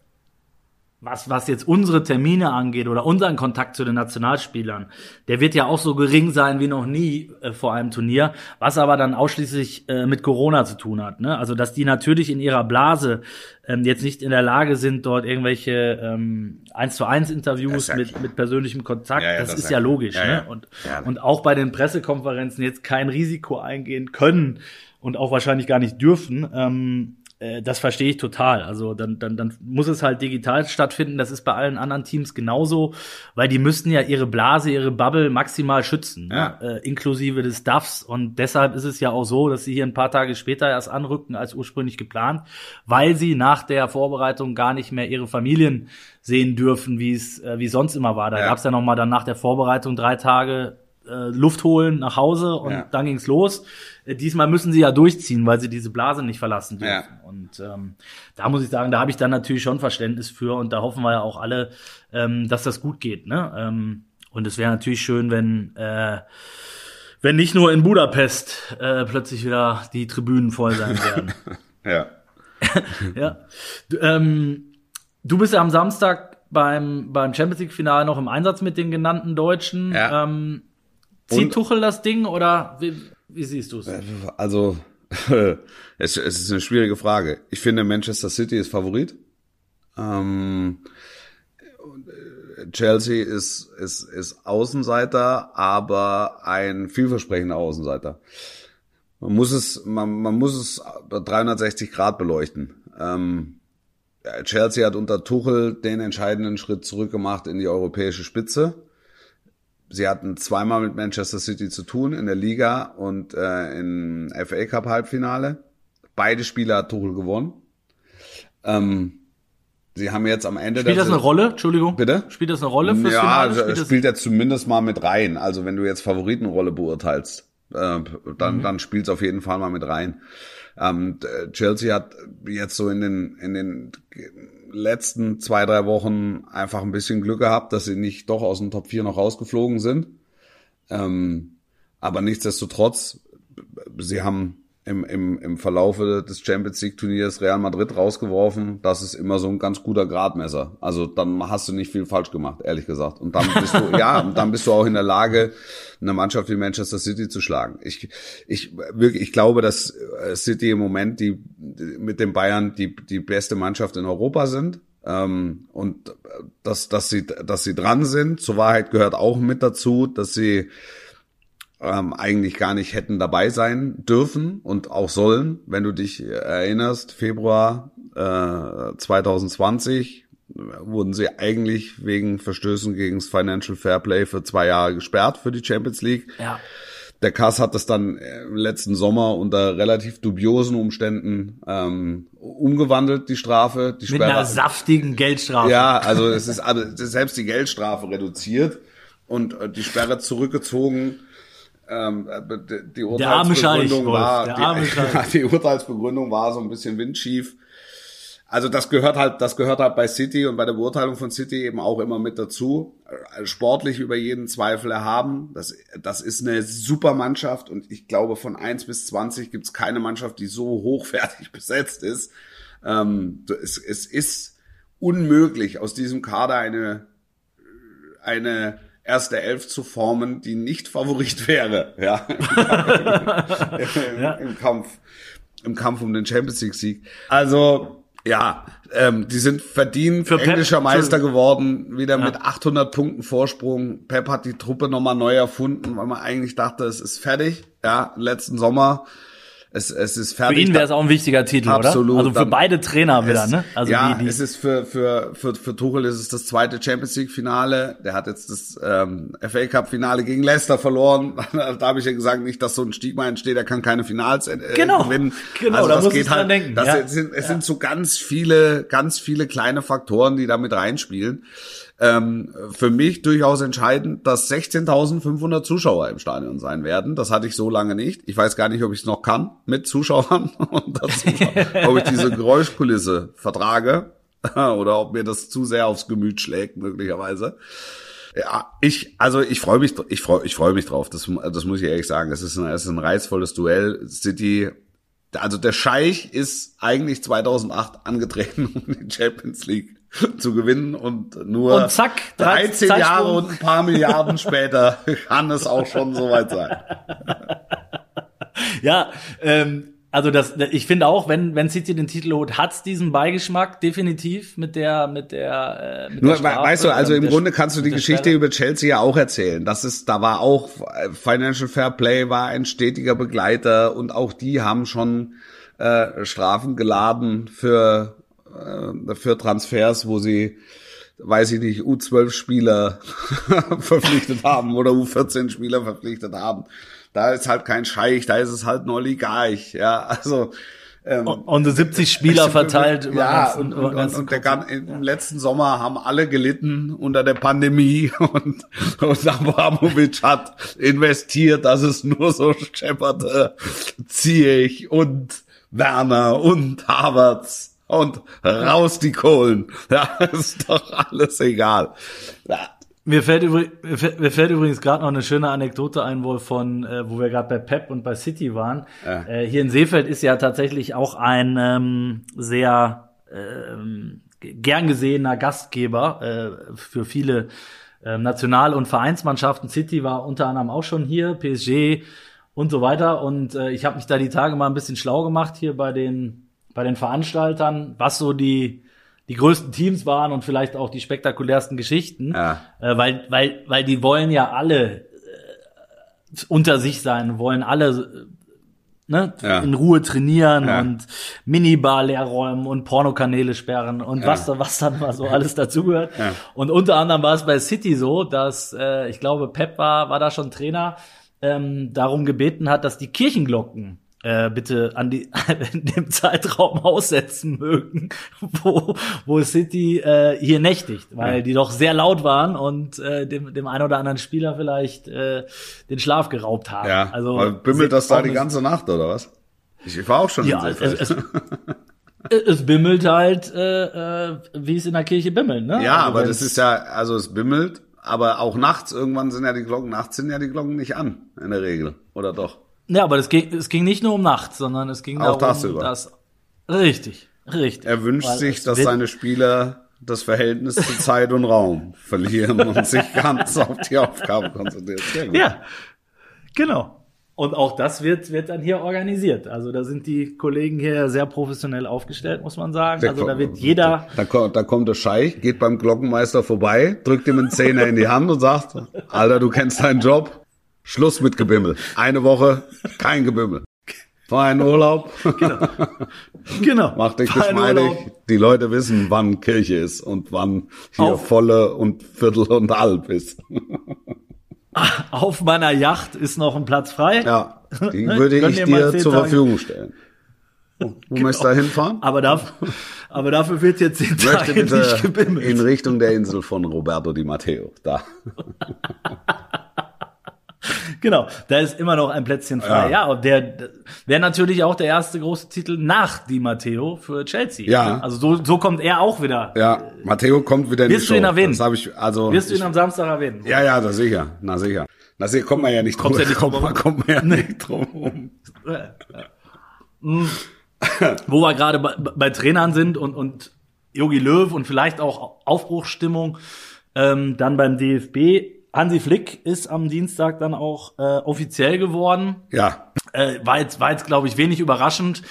was, was jetzt unsere Termine angeht oder unseren Kontakt zu den Nationalspielern, der wird ja auch so gering sein wie noch nie äh, vor einem Turnier, was aber dann ausschließlich äh, mit Corona zu tun hat. Ne? Also dass die natürlich in ihrer Blase ähm, jetzt nicht in der Lage sind, dort irgendwelche ähm, eins zu eins Interviews ja mit, mit persönlichem Kontakt, Ja, ja, das, das ist ja logisch. ne? Und, und auch bei den Pressekonferenzen jetzt kein Risiko eingehen können und auch wahrscheinlich gar nicht dürfen. Ähm, äh, das verstehe ich total. Also dann, dann, dann muss es halt digital stattfinden. Das ist bei allen anderen Teams genauso, weil die müssten ja ihre Blase, ihre Bubble maximal schützen, Ja. ne? äh, inklusive des Duffs. Und deshalb ist es ja auch so, dass sie hier ein paar Tage später erst anrückten als ursprünglich geplant, weil sie nach der Vorbereitung gar nicht mehr ihre Familien sehen dürfen, wie es äh, wie sonst immer war. Da Ja. gab's ja noch mal dann nach der Vorbereitung drei Tage äh, Luft holen nach Hause und Ja. dann ging's los. Äh, diesmal müssen sie ja durchziehen, weil sie diese Blase nicht verlassen dürfen. Ja. Und ähm, da muss ich sagen, da habe ich dann natürlich schon Verständnis für und da hoffen wir ja auch alle, ähm, dass das gut geht. Ne? Ähm, und es wäre natürlich schön, wenn äh, wenn nicht nur in Budapest äh, plötzlich wieder die Tribünen voll sein werden. <laughs> Ja. <laughs> ja. Du, ähm, du bist ja am Samstag beim, beim Champions League-Finale noch im Einsatz mit den genannten Deutschen. Ja. Ähm, zieht Tuchel das Ding oder wie, wie siehst du es? Also, <laughs> es, es ist eine schwierige Frage. Ich finde, Manchester City ist Favorit. Ähm, äh, Chelsea ist, ist, ist Außenseiter, aber ein vielversprechender Außenseiter. Man muss es, man, man muss es 360 Grad beleuchten. Ähm, Chelsea hat unter Tuchel den entscheidenden Schritt zurückgemacht in die europäische Spitze. Sie hatten zweimal mit Manchester City zu tun in der Liga und äh, im FA Cup Halbfinale. Beide Spiele hat Tuchel gewonnen. Ähm, sie haben jetzt am Ende Spielt das eine Rolle? Entschuldigung. Bitte? Spielt das eine Rolle fürs ja, Finale? Spielt spielt er zumindest mal mit rein. Also wenn du jetzt Favoritenrolle beurteilst, äh, dann, Mhm. dann spielt es auf jeden Fall mal mit rein. Ähm, Chelsea hat jetzt so in den, in den letzten zwei, drei Wochen einfach ein bisschen Glück gehabt, dass sie nicht doch aus dem Top 4 noch rausgeflogen sind. Ähm, aber nichtsdestotrotz, sie haben im, im, im Verlaufe des Champions League Turniers Real Madrid rausgeworfen. Das ist immer so ein ganz guter Gradmesser. Also dann hast du nicht viel falsch gemacht, ehrlich gesagt. Und dann bist du, <laughs> ja, und dann bist du auch in der Lage, eine Mannschaft wie Manchester City zu schlagen. Ich, ich, wirklich, ich glaube, dass äh, City im Moment die, mit den Bayern die, die beste Mannschaft in Europa sind. Ähm, und äh, dass, dass sie, dass sie dran sind. Zur Wahrheit gehört auch mit dazu, dass sie ähm, eigentlich gar nicht hätten dabei sein dürfen und auch sollen. Wenn du dich erinnerst, Februar äh, 2020 wurden sie eigentlich wegen Verstößen gegen das Financial Fairplay für zwei Jahre gesperrt für die Champions League. ja. Der Kass hat das dann im letzten Sommer unter relativ dubiosen Umständen ähm, umgewandelt, die Strafe. Die Mit Sperre- einer saftigen Geldstrafe. ja, also es ist, also selbst die Geldstrafe reduziert und äh, die Sperre zurückgezogen. Ähm, äh, die- Urteilsbegründung Wolf, war, die, <laughs> die Urteilsbegründung war so ein bisschen windschief. Also das gehört halt, das gehört halt bei City und bei der Beurteilung von City eben auch immer mit dazu. Äh, Sportlich über jeden Zweifel erhaben. Das, das ist eine super Mannschaft und ich glaube von 1 bis 20 gibt es keine Mannschaft, die so hochwertig <laughs> besetzt ist. Ähm, es, es ist unmöglich, aus diesem Kader eine, eine erste Elf zu formen, die nicht Favorit <laughs> wäre, ja, im, Ja. im Kampf, im Kampf um den Champions League Sieg. Also, ja, ähm, die sind verdient Für Pep- englischer Meister Entschuldigung. geworden, wieder mit 800 Punkten Vorsprung. Pep hat die Truppe nochmal neu erfunden, weil man eigentlich dachte, es ist fertig, ja, letzten Sommer. Es, es ist Für fertig. ihn wäre es auch ein wichtiger Titel, Absolut. oder? Also für beide Trainer wieder, Es- ne? Also ja, die, die, es ist für, für, für, für Tuchel ist es das zweite Champions League Finale. Der hat jetzt das ähm, FA Cup Finale gegen Leicester verloren. <laughs> da habe ich ja gesagt, nicht, dass so ein Stigma entsteht, er kann keine Finals äh, Genau, gewinnen. <laughs> genau, also da das muss geht halt, denken, Das ja. sind, es sind so ganz viele, ganz viele kleine Faktoren, die da mit reinspielen. Ähm, für mich durchaus entscheidend, dass 16.500 Zuschauer im Stadion sein werden. Das hatte ich so lange nicht. Ich weiß gar nicht, ob ich es noch kann mit Zuschauern <laughs> und dazu, ob ich diese Geräuschkulisse vertrage <laughs> oder ob mir das zu sehr aufs Gemüt schlägt möglicherweise. Ja, ich, also ich freue mich, ich freue, ich freue mich drauf. Das, das muss ich ehrlich sagen. Es ist ein, es ist ein reizvolles Duell. City, also der Scheich ist eigentlich 2008 angetreten, <laughs> um die Champions League <laughs> zu gewinnen und nur Und zack, 13 Zeitsprung. Jahre und ein paar Milliarden später <laughs> kann es auch schon soweit sein. <laughs> Ja, ähm, also das, ich finde auch, wenn wenn City den Titel holt, hat's diesen Beigeschmack definitiv mit der mit der. Äh, mit Nur, der Strafe, weißt du, also im Grunde kannst du die Geschichte Sperre. über Chelsea ja auch erzählen. Das ist, da war auch äh, Financial Fair Play war ein stetiger Begleiter und auch die haben schon äh, Strafen geladen für äh, für Transfers, wo sie weiß ich nicht, U12 Spieler <laughs> verpflichtet haben oder U14 Spieler verpflichtet haben. Da ist halt kein Scheich, da ist es halt ein Oligarch, ja, also ähm, und so 70 Spieler <laughs> verteilt über ja, ganz- und, und, und, und der, gan- im letzten Sommer haben alle gelitten unter der Pandemie <laughs> und, und Abramovic hat investiert, dass es nur so schepperte. Ziyech und Werner und Havertz und raus die Kohlen. <laughs> Ja, ist doch alles egal. Ja, Mir fällt, übrig, mir fällt, mir fällt übrigens gerade noch eine schöne Anekdote ein, wohl von, äh, wo wir gerade bei Pep und bei City waren. Ja. Äh, hier in Seefeld ist ja tatsächlich auch ein ähm, sehr ähm, gern gesehener Gastgeber äh, für viele äh, National- und Vereinsmannschaften. City war unter anderem auch schon hier, PSG und so weiter. Und äh, ich habe mich da die Tage mal ein bisschen schlau gemacht hier bei den bei den Veranstaltern, was so die die größten Teams waren und vielleicht auch die spektakulärsten Geschichten, Ja. äh, weil weil weil die wollen ja alle äh, unter sich sein, wollen alle äh, ne, Ja. in Ruhe trainieren Ja. und Minibar leer räumen und Pornokanäle sperren und was da was dann mal so alles dazugehört. Und unter anderem war es bei City so, dass äh, ich glaube Pep war war da schon Trainer, ähm, darum gebeten hat, dass die Kirchenglocken äh, bitte an die <laughs> in dem Zeitraum aussetzen mögen, <laughs> wo, wo City äh, hier nächtigt, weil Ja. die doch sehr laut waren und äh, dem, dem einen oder anderen Spieler vielleicht äh, den Schlaf geraubt haben. ja. also Aber bimmelt das da die ganze Nacht oder was? Ich war auch schon ja, in es, <laughs> es, es bimmelt halt, äh, äh, wie es in der Kirche bimmelt, ne? Ja, Also aber das ist ja, also es bimmelt, aber auch nachts, irgendwann sind ja die Glocken, nachts sind ja die Glocken nicht an, in der Regel. Oder doch? Ja, aber das ging, es ging nicht nur um nachts, sondern es ging Auch darum, dass richtig, richtig. Er wünscht sich, dass seine Spieler das Verhältnis zu Zeit und Raum verlieren und <laughs> sich ganz auf die Aufgabe konzentrieren. Ja, genau. Und auch das wird, wird dann hier organisiert. Also da sind die Kollegen hier sehr professionell aufgestellt, muss man sagen. Also da wird jeder, Da kommt, da kommt der Scheich, geht beim Glockenmeister vorbei, drückt ihm einen Zehner in die Hand und sagt, Alter, du kennst deinen Job, Schluss mit Gebimmel. Eine Woche, kein Gebimmel. In Urlaub, genau, mach dich Fein geschmeidig. Die Leute wissen, wann Kirche ist und wann hier Auf- volle und Viertel und halb ist. Auf meiner Yacht ist noch ein Platz frei. Ja, die <laughs> würde ich dir zur Tage. Verfügung stellen. Wo möchtest du da hinfahren? Aber, darf, aber dafür wird jetzt zehn Tage nicht gebimmelt. in Richtung der Insel von Roberto Di Matteo. Da. <laughs> <laughs> Genau, da ist immer noch ein Plätzchen frei. Ja. Ja, und der wäre natürlich auch der erste große Titel nach Di Matteo für Chelsea. Ja. Also so, so kommt er auch wieder. Ja, Matteo kommt wieder in Wirst die du ihn Show. erwähnen? Das habe ich also. Wirst du ich, ihn am Samstag erwähnen? ja, ja, das sicher. Na sicher. Na sicher, kommt man ja nicht drum. ja nicht kommt, man, kommt man ja nicht drum rum. <laughs> Wo wir gerade bei, bei Trainern sind und, und Jogi Löw und vielleicht auch Aufbruchsstimmung, ähm, dann beim DFB. Hansi Flick ist am Dienstag dann auch äh, offiziell geworden. Ja, äh, war jetzt, war jetzt glaube ich, wenig überraschend.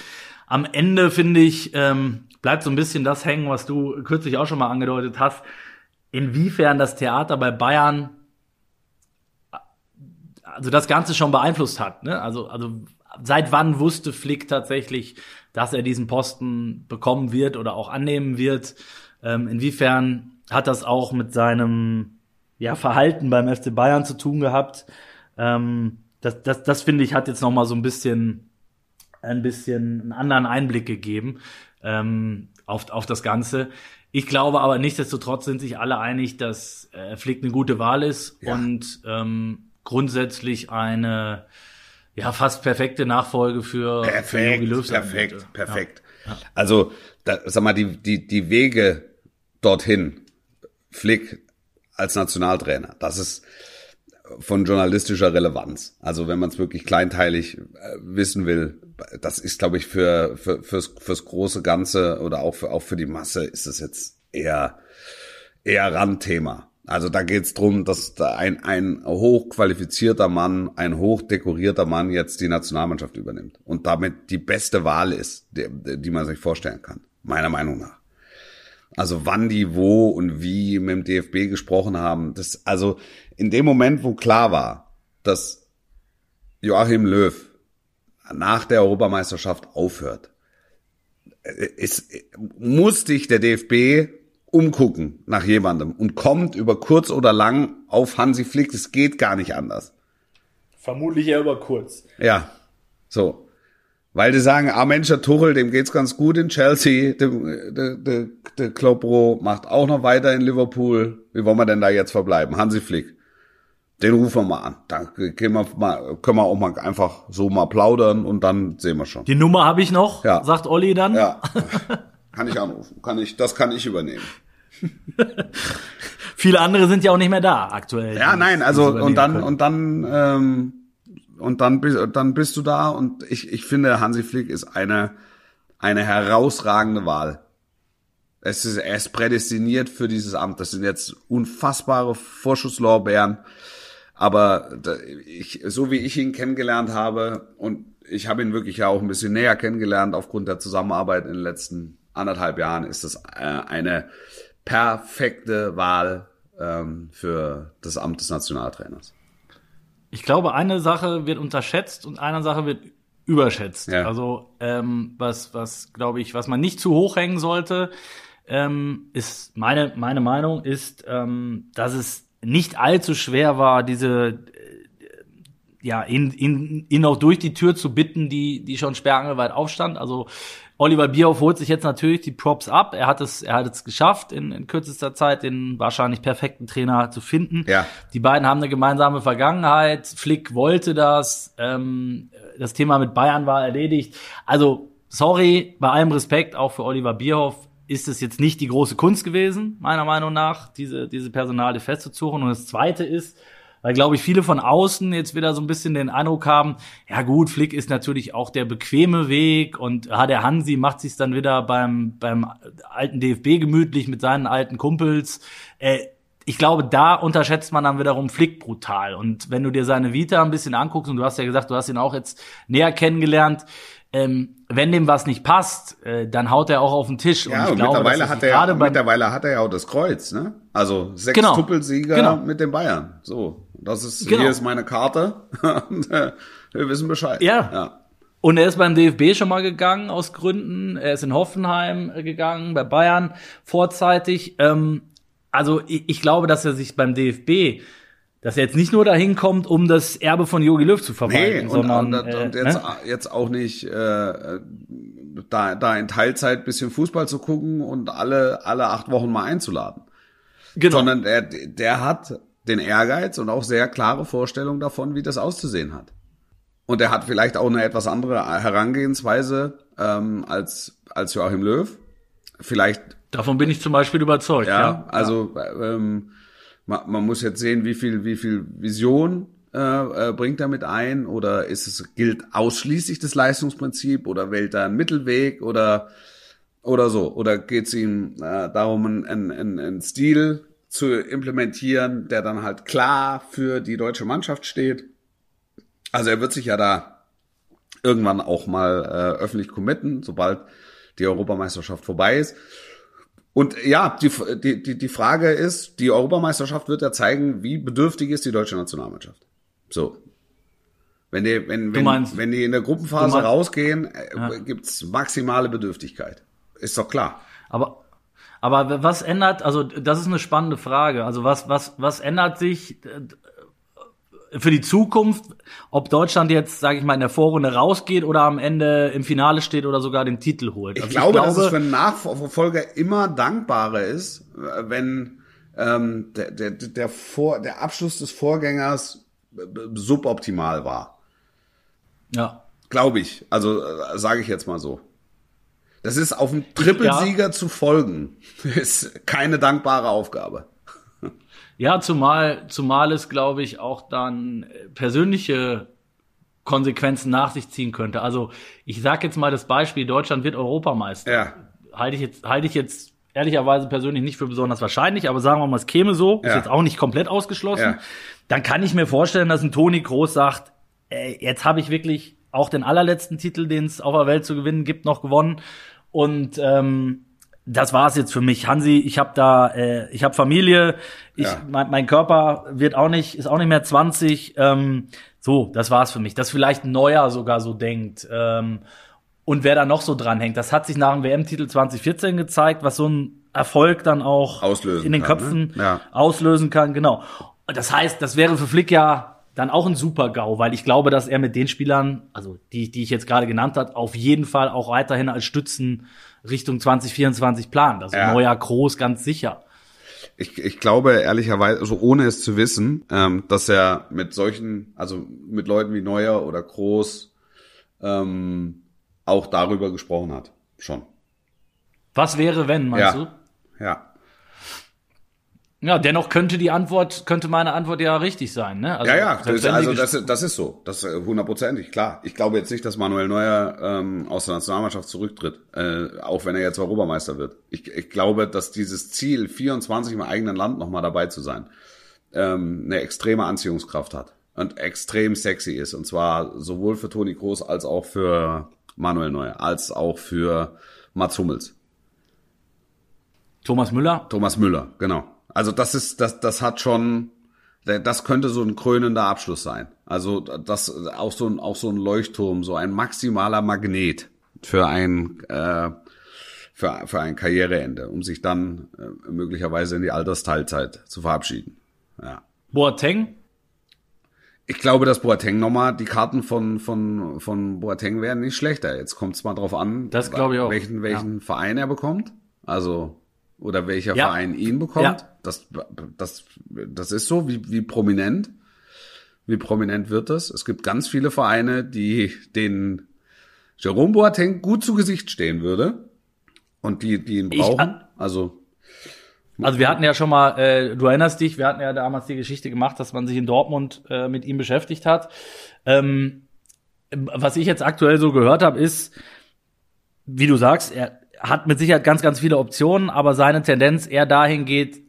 Am Ende, finde ich, ähm, bleibt so ein bisschen das hängen, was du kürzlich auch schon mal angedeutet hast. Inwiefern das Theater bei Bayern also das Ganze schon beeinflusst hat. Ne? Also, also seit wann wusste Flick tatsächlich, dass er diesen Posten bekommen wird oder auch annehmen wird? Ähm, inwiefern hat das auch mit seinem ja, Verhalten beim FC Bayern zu tun gehabt? Ähm, das, das, das finde ich hat jetzt noch mal so ein bisschen ein bisschen einen anderen Einblick gegeben ähm, auf, auf das Ganze. Ich glaube aber nichtsdestotrotz sind sich alle einig, dass äh, Flick eine gute Wahl ist Ja. und ähm, grundsätzlich eine ja fast perfekte Nachfolge für, für Jogi Löw perfekt, sein perfekt, wird. perfekt. Also, da, sag mal, die, die, die Wege dorthin, Flick als Nationaltrainer, das ist von journalistischer Relevanz. Also wenn man es wirklich kleinteilig äh, wissen will, das ist, glaube ich, für, für fürs, fürs große Ganze oder auch für, auch für die Masse ist es jetzt eher, eher Randthema. Also da geht's drum, dass da ein, ein hochqualifizierter Mann, ein hochdekorierter Mann jetzt die Nationalmannschaft übernimmt und damit die beste Wahl ist, die, die man sich vorstellen kann, meiner Meinung nach. Also wann die wo und wie mit dem DFB gesprochen haben, das also in dem Moment, wo klar war, dass Joachim Löw nach der Europameisterschaft aufhört, ist, muss dich der DFB umgucken nach jemandem und kommt über kurz oder lang auf Hansi Flick. Es geht gar nicht anders. Vermutlich eher über kurz. Ja, so. Weil die sagen, ah Mensch, der Tuchel, dem geht's ganz gut in Chelsea, der, der, der, der Klopro macht auch noch weiter in Liverpool. Wie wollen wir denn da jetzt verbleiben? Hansi Flick. Den rufen wir mal an. Da können wir, mal, können wir auch mal einfach so mal plaudern und dann sehen wir schon. Die Nummer habe ich noch, Ja. sagt Olli dann. Ja. <laughs> kann ich anrufen. Kann ich, das kann ich übernehmen. <laughs> Viele andere sind ja auch nicht mehr da aktuell. Ja, nein, also und dann und dann ähm, und dann bist dann bist du da und ich ich finde Hansi Flick ist eine eine herausragende Wahl. Es ist er ist prädestiniert für dieses Amt. Das sind jetzt unfassbare Vorschusslorbeeren, aber ich so wie ich ihn kennengelernt habe und ich habe ihn wirklich ja auch ein bisschen näher kennengelernt aufgrund der Zusammenarbeit in den letzten anderthalb Jahren ist das äh, eine perfekte Wahl ähm, für das Amt des Nationaltrainers. Ich glaube, eine Sache wird unterschätzt und eine Sache wird überschätzt. Ja. Also ähm, was, was glaube ich, was man nicht zu hoch hängen sollte, ähm, ist meine meine Meinung ist, ähm, dass es nicht allzu schwer war, diese äh, ja ihn, ihn, ihn auch durch die Tür zu bitten, die die schon sperrangelweit aufstand. Also Oliver Bierhoff holt sich jetzt natürlich die Props ab. Er hat es, er hat es geschafft, in, in kürzester Zeit den wahrscheinlich perfekten Trainer zu finden. Ja. Die beiden haben eine gemeinsame Vergangenheit. Flick wollte das. Ähm, das Thema mit Bayern war erledigt. Also, sorry, bei allem Respekt auch für Oliver Bierhoff ist es jetzt nicht die große Kunst gewesen, meiner Meinung nach, diese, diese Personale festzusuchen. Und das zweite ist, weil, glaube ich, viele von außen jetzt wieder so ein bisschen den Eindruck haben, ja gut, Flick ist natürlich auch der bequeme Weg und ah, der Hansi macht sich dann wieder beim, beim alten DFB gemütlich mit seinen alten Kumpels. Äh, ich glaube, da unterschätzt man dann wiederum Flick brutal. Und wenn du dir seine Vita ein bisschen anguckst, und du hast ja gesagt, du hast ihn auch jetzt näher kennengelernt, ähm, wenn dem was nicht passt, äh, dann haut er auch auf den Tisch. Ja, ich und glaube, mittlerweile hat er mittlerweile hat er ja auch das Kreuz, ne? Also sechs Genau. Tuppelsieger Genau. mit den Bayern. So, das ist Genau. hier ist meine Karte. <laughs> Und, äh, Wir wissen Bescheid. Ja. ja. Und er ist beim DFB schon mal gegangen aus Gründen. Er ist in Hoffenheim gegangen, bei Bayern vorzeitig. Ähm, also ich, ich glaube, dass er sich beim DFB, dass er jetzt nicht nur dahin kommt, um das Erbe von Jogi Löw zu Nee, verwalten, und, sondern und, und äh, jetzt, ne? jetzt auch nicht äh, da, da in Teilzeit bisschen Fußball zu gucken und alle, alle acht Wochen mal einzuladen. genau. sondern der, der hat den Ehrgeiz und auch sehr klare Vorstellungen davon, wie das auszusehen hat. Und er hat vielleicht auch eine etwas andere Herangehensweise ähm, als, als Joachim Löw. Vielleicht, Davon bin ich zum Beispiel überzeugt. ja, Ja, also ähm, man, man muss jetzt sehen, wie viel, wie viel Vision äh, äh, bringt er mit ein oder ist es gilt ausschließlich das Leistungsprinzip oder wählt er einen Mittelweg oder oder so oder geht es ihm äh, darum einen, einen, einen Stil zu implementieren, der dann halt klar für die deutsche Mannschaft steht. Also er wird sich ja da irgendwann auch mal äh, öffentlich committen, sobald die Europameisterschaft vorbei ist. Und ja, die, die, die, die Frage ist, die Europameisterschaft wird ja zeigen, wie bedürftig ist die deutsche Nationalmannschaft. So. Wenn die, wenn, wenn, meinst- wenn die in der Gruppenphase meinst- rausgehen, äh, gibt's maximale Bedürftigkeit. Ist doch klar. Aber, aber was ändert, also das ist eine spannende Frage. Also was, was, was ändert sich äh, für die Zukunft, ob Deutschland jetzt, sage ich mal, in der Vorrunde rausgeht oder am Ende im Finale steht oder sogar den Titel holt? Ich Also glaube, dass es für einen Nachverfolger immer dankbarer ist, äh, wenn ähm, der, der, der, Vor, der Abschluss des Vorgängers äh, suboptimal war. ja. Glaube ich. Also äh, sage ich jetzt mal so. Das ist auf einen Trippelsieger zu folgen, <laughs> ist keine dankbare Aufgabe. Ja, zumal, zumal es, glaube ich, auch dann äh, persönliche Konsequenzen nach sich ziehen könnte. Also ich sage jetzt mal das Beispiel, Deutschland wird Europameister. Ja. Halte ich jetzt, halte ich jetzt ehrlicherweise persönlich nicht für besonders wahrscheinlich, aber sagen wir mal, es käme so, ist Ja. jetzt auch nicht komplett ausgeschlossen, Ja. dann kann ich mir vorstellen, dass ein Toni Groß sagt, ey, jetzt habe ich wirklich auch den allerletzten Titel, den es auf der Welt zu gewinnen gibt, noch gewonnen. Und ähm, das war's jetzt für mich. Hansi, ich habe da, äh, ich habe Familie, ich, Ja. mein, mein Körper wird auch nicht, ist auch nicht mehr 20. Ähm, so, das war's für mich. Dass vielleicht ein Neuer sogar so denkt. Ähm, und wer da noch so dranhängt, das hat sich nach dem WM-Titel 2014 gezeigt, was so ein Erfolg dann auch Auslösen in den kann, Köpfen ne? Ja. auslösen kann, genau. Das heißt, das wäre für Flick ja dann auch ein super GAU, weil ich glaube, dass er mit den Spielern, also die, die ich jetzt gerade genannt hat, auf jeden Fall auch weiterhin als Stützen Richtung 2024 plant. Also Ja. neuer Groß ganz sicher. Ich, ich glaube ehrlicherweise, also ohne es zu wissen, ähm, dass er mit solchen, also mit Leuten wie Neuer oder Groß ähm, auch darüber gesprochen hat. Schon. Was wäre, wenn, meinst ja. du? Ja. Ja, dennoch könnte die Antwort, könnte meine Antwort ja richtig sein, ne? Also, Ja, ja, das, also das, ist- das ist so. Das ist hundertprozentig, klar. Ich glaube jetzt nicht, dass Manuel Neuer ähm, aus der Nationalmannschaft zurücktritt, äh, auch wenn er jetzt Europameister wird. Ich, ich glaube, dass dieses Ziel, 24 im eigenen Land nochmal dabei zu sein, ähm, eine extreme Anziehungskraft hat und extrem sexy ist. Und zwar sowohl für Toni Kroos als auch für Manuel Neuer, als auch für Mats Hummels. Thomas Müller, Thomas Müller, genau. Also das ist, das, das hat schon, das könnte so ein krönender Abschluss sein. Also das auch so ein, auch so ein Leuchtturm, so ein maximaler Magnet für ein, äh, für, für ein Karriereende, um sich dann äh, möglicherweise in die Altersteilzeit zu verabschieden. Ja. Boateng, Ich glaube, dass Boateng nochmal, die Karten von, von, von Boateng werden nicht schlechter. Jetzt kommt es mal drauf an, Das glaube ich auch. welchen, welchen Verein er bekommt. Also, oder welcher Ja. Verein ihn bekommt. Ja. Das, das, das ist so, wie, wie prominent. Wie prominent wird das? Es gibt ganz viele Vereine, die den Jerome Boateng gut zu Gesicht stehen würde. Und die, die ihn Ich- brauchen. also, Also wir hatten ja schon mal, äh, du erinnerst dich, wir hatten ja damals die Geschichte gemacht, dass man sich in Dortmund äh, mit ihm beschäftigt hat. Ähm, was ich jetzt aktuell so gehört habe, ist, wie du sagst, er hat mit Sicherheit ganz, ganz viele Optionen, aber seine Tendenz eher dahin geht,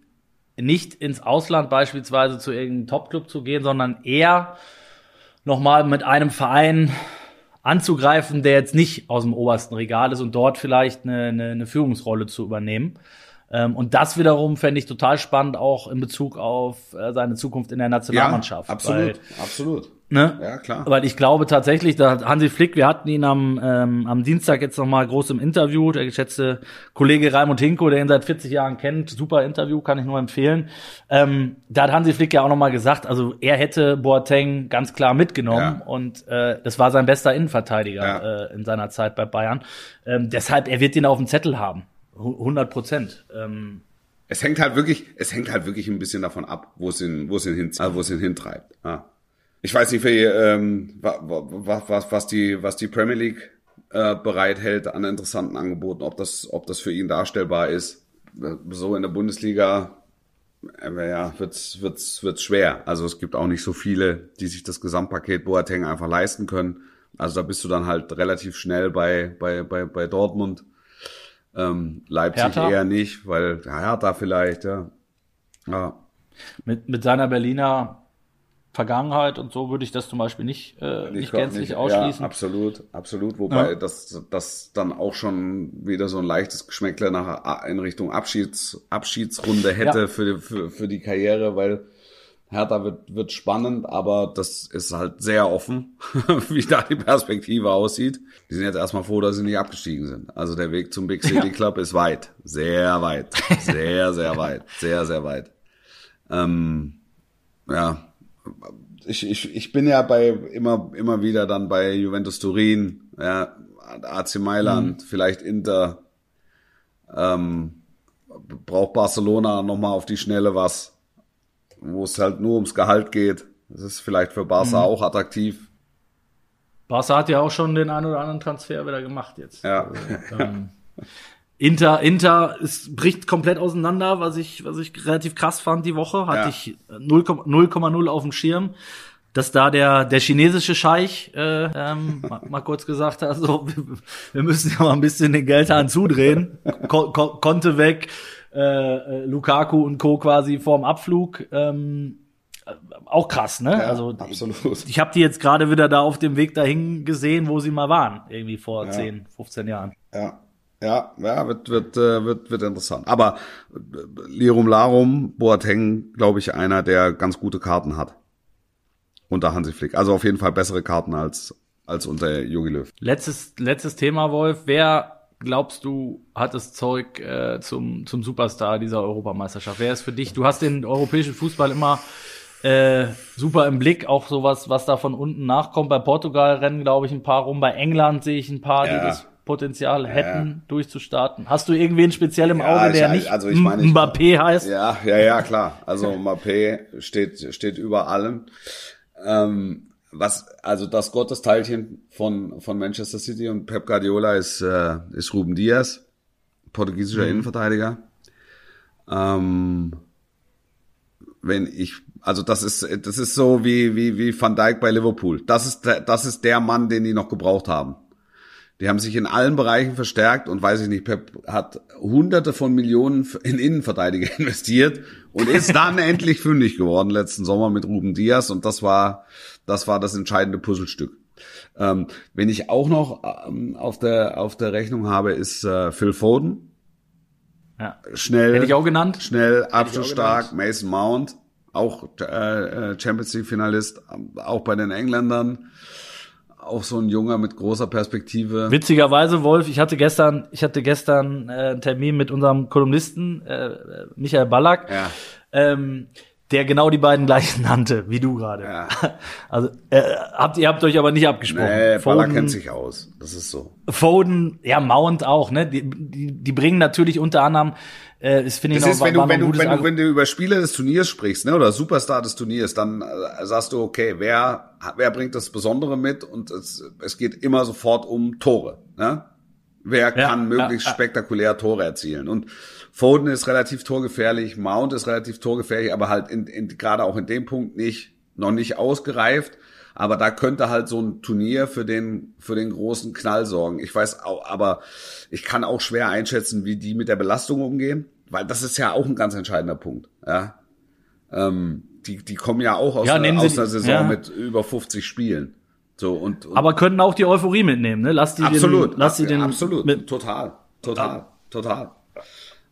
nicht ins Ausland beispielsweise zu irgendeinem Topclub zu gehen, sondern eher nochmal mit einem Verein anzugreifen, der jetzt nicht aus dem obersten Regal ist und dort vielleicht eine, eine, eine Führungsrolle zu übernehmen. Ähm, und das wiederum fände ich total spannend, auch in Bezug auf äh, seine Zukunft in der Nationalmannschaft. absolut, Weil, absolut. Ne? Ja, klar. Weil ich glaube tatsächlich, da hat Hansi Flick, wir hatten ihn am, ähm, am Dienstag jetzt nochmal groß im Interview, der geschätzte Kollege Raimund Hinko, der ihn seit 40 Jahren kennt, super Interview, kann ich nur empfehlen. Ähm, da hat Hansi Flick ja auch nochmal gesagt, also er hätte Boateng ganz klar mitgenommen Ja. und äh, das war sein bester Innenverteidiger Ja. äh, in seiner Zeit bei Bayern. Ähm, deshalb, er wird ihn auf dem Zettel haben. Hu- 100 Prozent. Ähm, Es hängt halt wirklich, es hängt halt wirklich ein bisschen davon ab, wo es ihn, wo es ihn hin, also wo es ihn hintreibt. Ja. Ich weiß nicht, wie, ähm, was, was, was die, was die Premier League äh, bereithält an interessanten Angeboten, ob das, ob das für ihn darstellbar ist. So in der Bundesliga äh, ja, wird's, wird's, wird's schwer. Also es gibt auch nicht so viele, die sich das Gesamtpaket Boateng einfach leisten können. Also da bist du dann halt relativ schnell bei, bei, bei, bei Dortmund. Ähm, Leipzig Hertha? eher nicht, weil ja, Hertha vielleicht, ja. ja. mit, mit seiner Berliner Vergangenheit und so würde ich das zum Beispiel nicht, äh, nicht gänzlich nicht- ausschließen. Ja, absolut, absolut. Wobei Ja. das, das dann auch schon wieder so ein leichtes Geschmäckle nach in Richtung Abschieds, Abschiedsrunde hätte Ja. für, die- für, für die Karriere, weil Hertha wird, wird spannend, aber das ist halt sehr offen, <laughs> wie da die Perspektive aussieht. Die sind jetzt erstmal froh, dass sie nicht abgestiegen sind. Also der Weg zum Big <laughs> City Club ist weit. Sehr weit. Sehr, sehr weit. Sehr, sehr weit. Ähm, ja, ich, ich, ich bin ja bei immer, immer wieder dann bei Juventus Turin, ja, AC Mailand, vielleicht Inter, ähm, braucht Barcelona nochmal auf die Schnelle was, wo es halt nur ums Gehalt geht. Das ist vielleicht für Barca auch attraktiv. Barca hat ja auch schon den einen oder anderen Transfer wieder gemacht jetzt. Ja. Ähm, <laughs> Inter, Inter es bricht komplett auseinander, was ich, was ich relativ krass fand die Woche. Hatte Ja. ich 0,0 0,0 auf dem Schirm. dass da der, der chinesische Scheich äh, ähm, <laughs> mal, mal kurz gesagt hat, so, wir müssen ja mal ein bisschen den Geldhahn zudrehen. Ko Ko Konte weg, äh, äh, Lukaku und Co. quasi vorm Abflug. Ähm, äh, auch krass, ne? Ja, also absolut. ich habe die jetzt gerade wieder da auf dem Weg dahin gesehen, wo sie mal waren, irgendwie vor Ja. 10, 15 Jahren. Ja, ja, ja, wird, wird, äh, wird, wird interessant. Aber äh, Lirum Larum, Boateng, glaube ich, einer, der ganz gute Karten hat. Unter Hansi Flick. Also auf jeden Fall bessere Karten als, als unter Jogi Löw. Letztes, letztes Thema, Wolf. Wer glaubst du hat das Zeug äh, zum, zum Superstar dieser Europameisterschaft? Wer ist für dich? Du hast den europäischen Fußball immer äh, super im Blick, auch sowas, was da von unten nachkommt. Bei Portugal rennen, glaube ich, ein paar rum. Bei England sehe ich ein paar, die Ja. das Potenzial hätten, durchzustarten. Hast du irgendwen speziell im Ja, Auge, der ich- nicht also ich meine, Mbappé heißt? Ja, ja, ja, klar. Also Mbappé steht, steht über allem. Ähm, was, also das Gottesteilchen von, von Manchester City und Pep Guardiola ist, äh, ist Ruben Diaz, portugiesischer Innenverteidiger. Ähm, wenn ich, also das ist, das ist so wie, wie, wie Van Dijk bei Liverpool. Das ist, der- das ist der Mann, den die noch gebraucht haben. Die haben sich in allen Bereichen verstärkt und weiß ich nicht, Pep hat hunderte von Millionen in Innenverteidiger <laughs> investiert und ist dann <laughs> endlich fündig geworden letzten Sommer mit Ruben Diaz und das war, das war das entscheidende Puzzlestück. Ähm, wenn ich auch noch ähm, auf der, auf der Rechnung habe, ist äh, Phil Foden. Ja. Schnell. Hätte ich auch genannt. Schnell, abschlussstark, Mason Mount, auch äh, äh, Champions League Finalist, auch bei den Engländern. Auch so ein Junger mit großer Perspektive. Witzigerweise, Wolf, ich hatte gestern, ich hatte gestern äh, einen Termin mit unserem Kolumnisten äh, äh, Michael Ballack, Ja. ähm, der genau die beiden gleichen <laughs> nannte, wie du gerade. Ja. <laughs> Also äh, habt ihr habt euch aber nicht abgesprochen. Nee, Baller Foden- kennt sich aus. Das ist so. Foden, ja Mount auch, ne? Die, die, die bringen natürlich unter anderem, äh, das finde ich Das noch ist, wenn du, wenn du, wenn du, wenn du über Spieler des Turniers sprichst, ne, oder Superstar des Turniers, dann äh, sagst du, okay, wer, wer bringt das Besondere mit? Und es, es geht immer sofort um Tore, ne? Wer Ja, kann möglichst ja. spektakulär Tore erzielen? Und Foden ist relativ torgefährlich, Mount ist relativ torgefährlich, aber halt in, in, gerade auch in dem Punkt nicht, noch nicht ausgereift. Aber da könnte halt so ein Turnier für den, für den großen Knall sorgen. Ich weiß auch, aber ich kann auch schwer einschätzen, wie die mit der Belastung umgehen, weil das ist ja auch ein ganz entscheidender Punkt, ja. Ähm, die, die kommen ja auch aus, Ja, einer, aus einer Saison ja. mit über 50 Spielen. So, und, und aber können auch die Euphorie mitnehmen, ne? Lass die absolut, den, lass die den absolut, mit, total, total, total.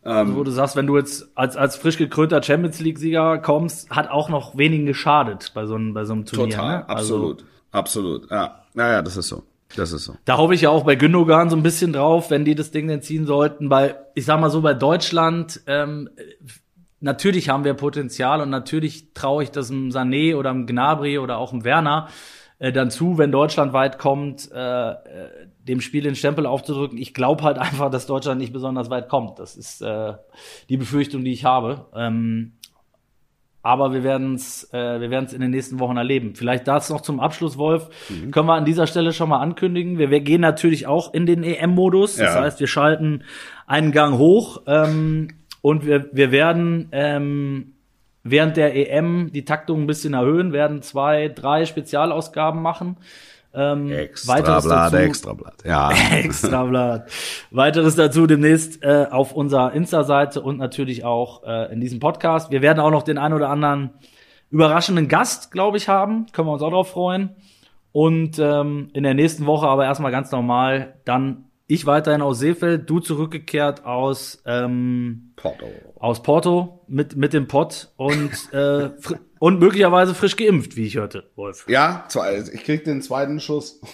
Wo du sagst, wenn du jetzt als, als frisch gekrönter Champions League-Sieger kommst, hat auch noch wenigen geschadet bei so einem, bei so einem Turnier. Total, ne? Also, absolut, absolut. Ja, naja, das ist so. Das ist so. Da hoffe ich ja auch bei Gündogan so ein bisschen drauf, wenn die das Ding denn ziehen sollten. Bei, ich sag mal so, bei Deutschland, ähm, natürlich haben wir Potenzial und natürlich traue ich das einem Sané oder einem Gnabry oder auch einem Werner äh, dann zu, wenn Deutschland weit kommt, äh, äh, dem Spiel den Stempel aufzudrücken. Ich glaube halt einfach, dass Deutschland nicht besonders weit kommt. Das ist äh, die Befürchtung, die ich habe. Ähm, aber wir werden es äh, wir werden's in den nächsten Wochen erleben. Vielleicht das noch zum Abschluss, Wolf. Können wir an dieser Stelle schon mal ankündigen. Wir, wir gehen natürlich auch in den EM-Modus. Das Ja. heißt, wir schalten einen Gang hoch ähm, und wir, wir werden ähm, während der EM die Taktung ein bisschen erhöhen, werden zwei, drei Spezialausgaben machen. Ähm, weiteres Extrablatt, dazu- Extrablatt. Ja. <laughs> Extrablatt. Weiteres dazu demnächst äh, auf unserer Insta-Seite und natürlich auch äh, in diesem Podcast. Wir werden auch noch den ein oder anderen überraschenden Gast, glaube ich, haben. Können wir uns auch drauf freuen. Und ähm, in der nächsten Woche aber erstmal ganz normal. Dann ich weiterhin aus Seefeld, du zurückgekehrt aus ähm, Porto. aus Porto mit mit dem Pott und äh, und möglicherweise frisch geimpft, wie ich hörte, Wolf. Ja, ich krieg den zweiten Schuss. <laughs>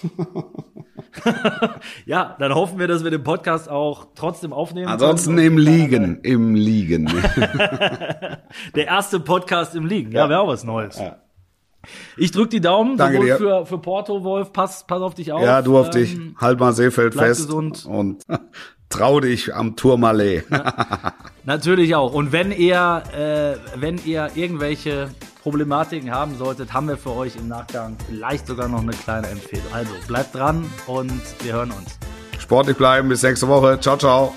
Ja, dann hoffen wir, dass wir den Podcast auch trotzdem aufnehmen. Ansonsten im Liegen, im <laughs> Liegen. Der erste Podcast im Liegen. Ja, wäre auch was Neues. Ja. Ich drück die Daumen, Danke dir. für, für Porto, Wolf. Pass, pass auf dich auf. Ja, du auf Ähm, dich. Halt mal Seefeld fest. gesund. Und <laughs> trau dich am Tourmalet. Natürlich auch. Und wenn ihr, äh, wenn ihr irgendwelche Problematiken haben solltet, haben wir für euch im Nachgang vielleicht sogar noch eine kleine Empfehlung. Also bleibt dran und wir hören uns. Sportlich bleiben bis nächste Woche. Ciao, ciao.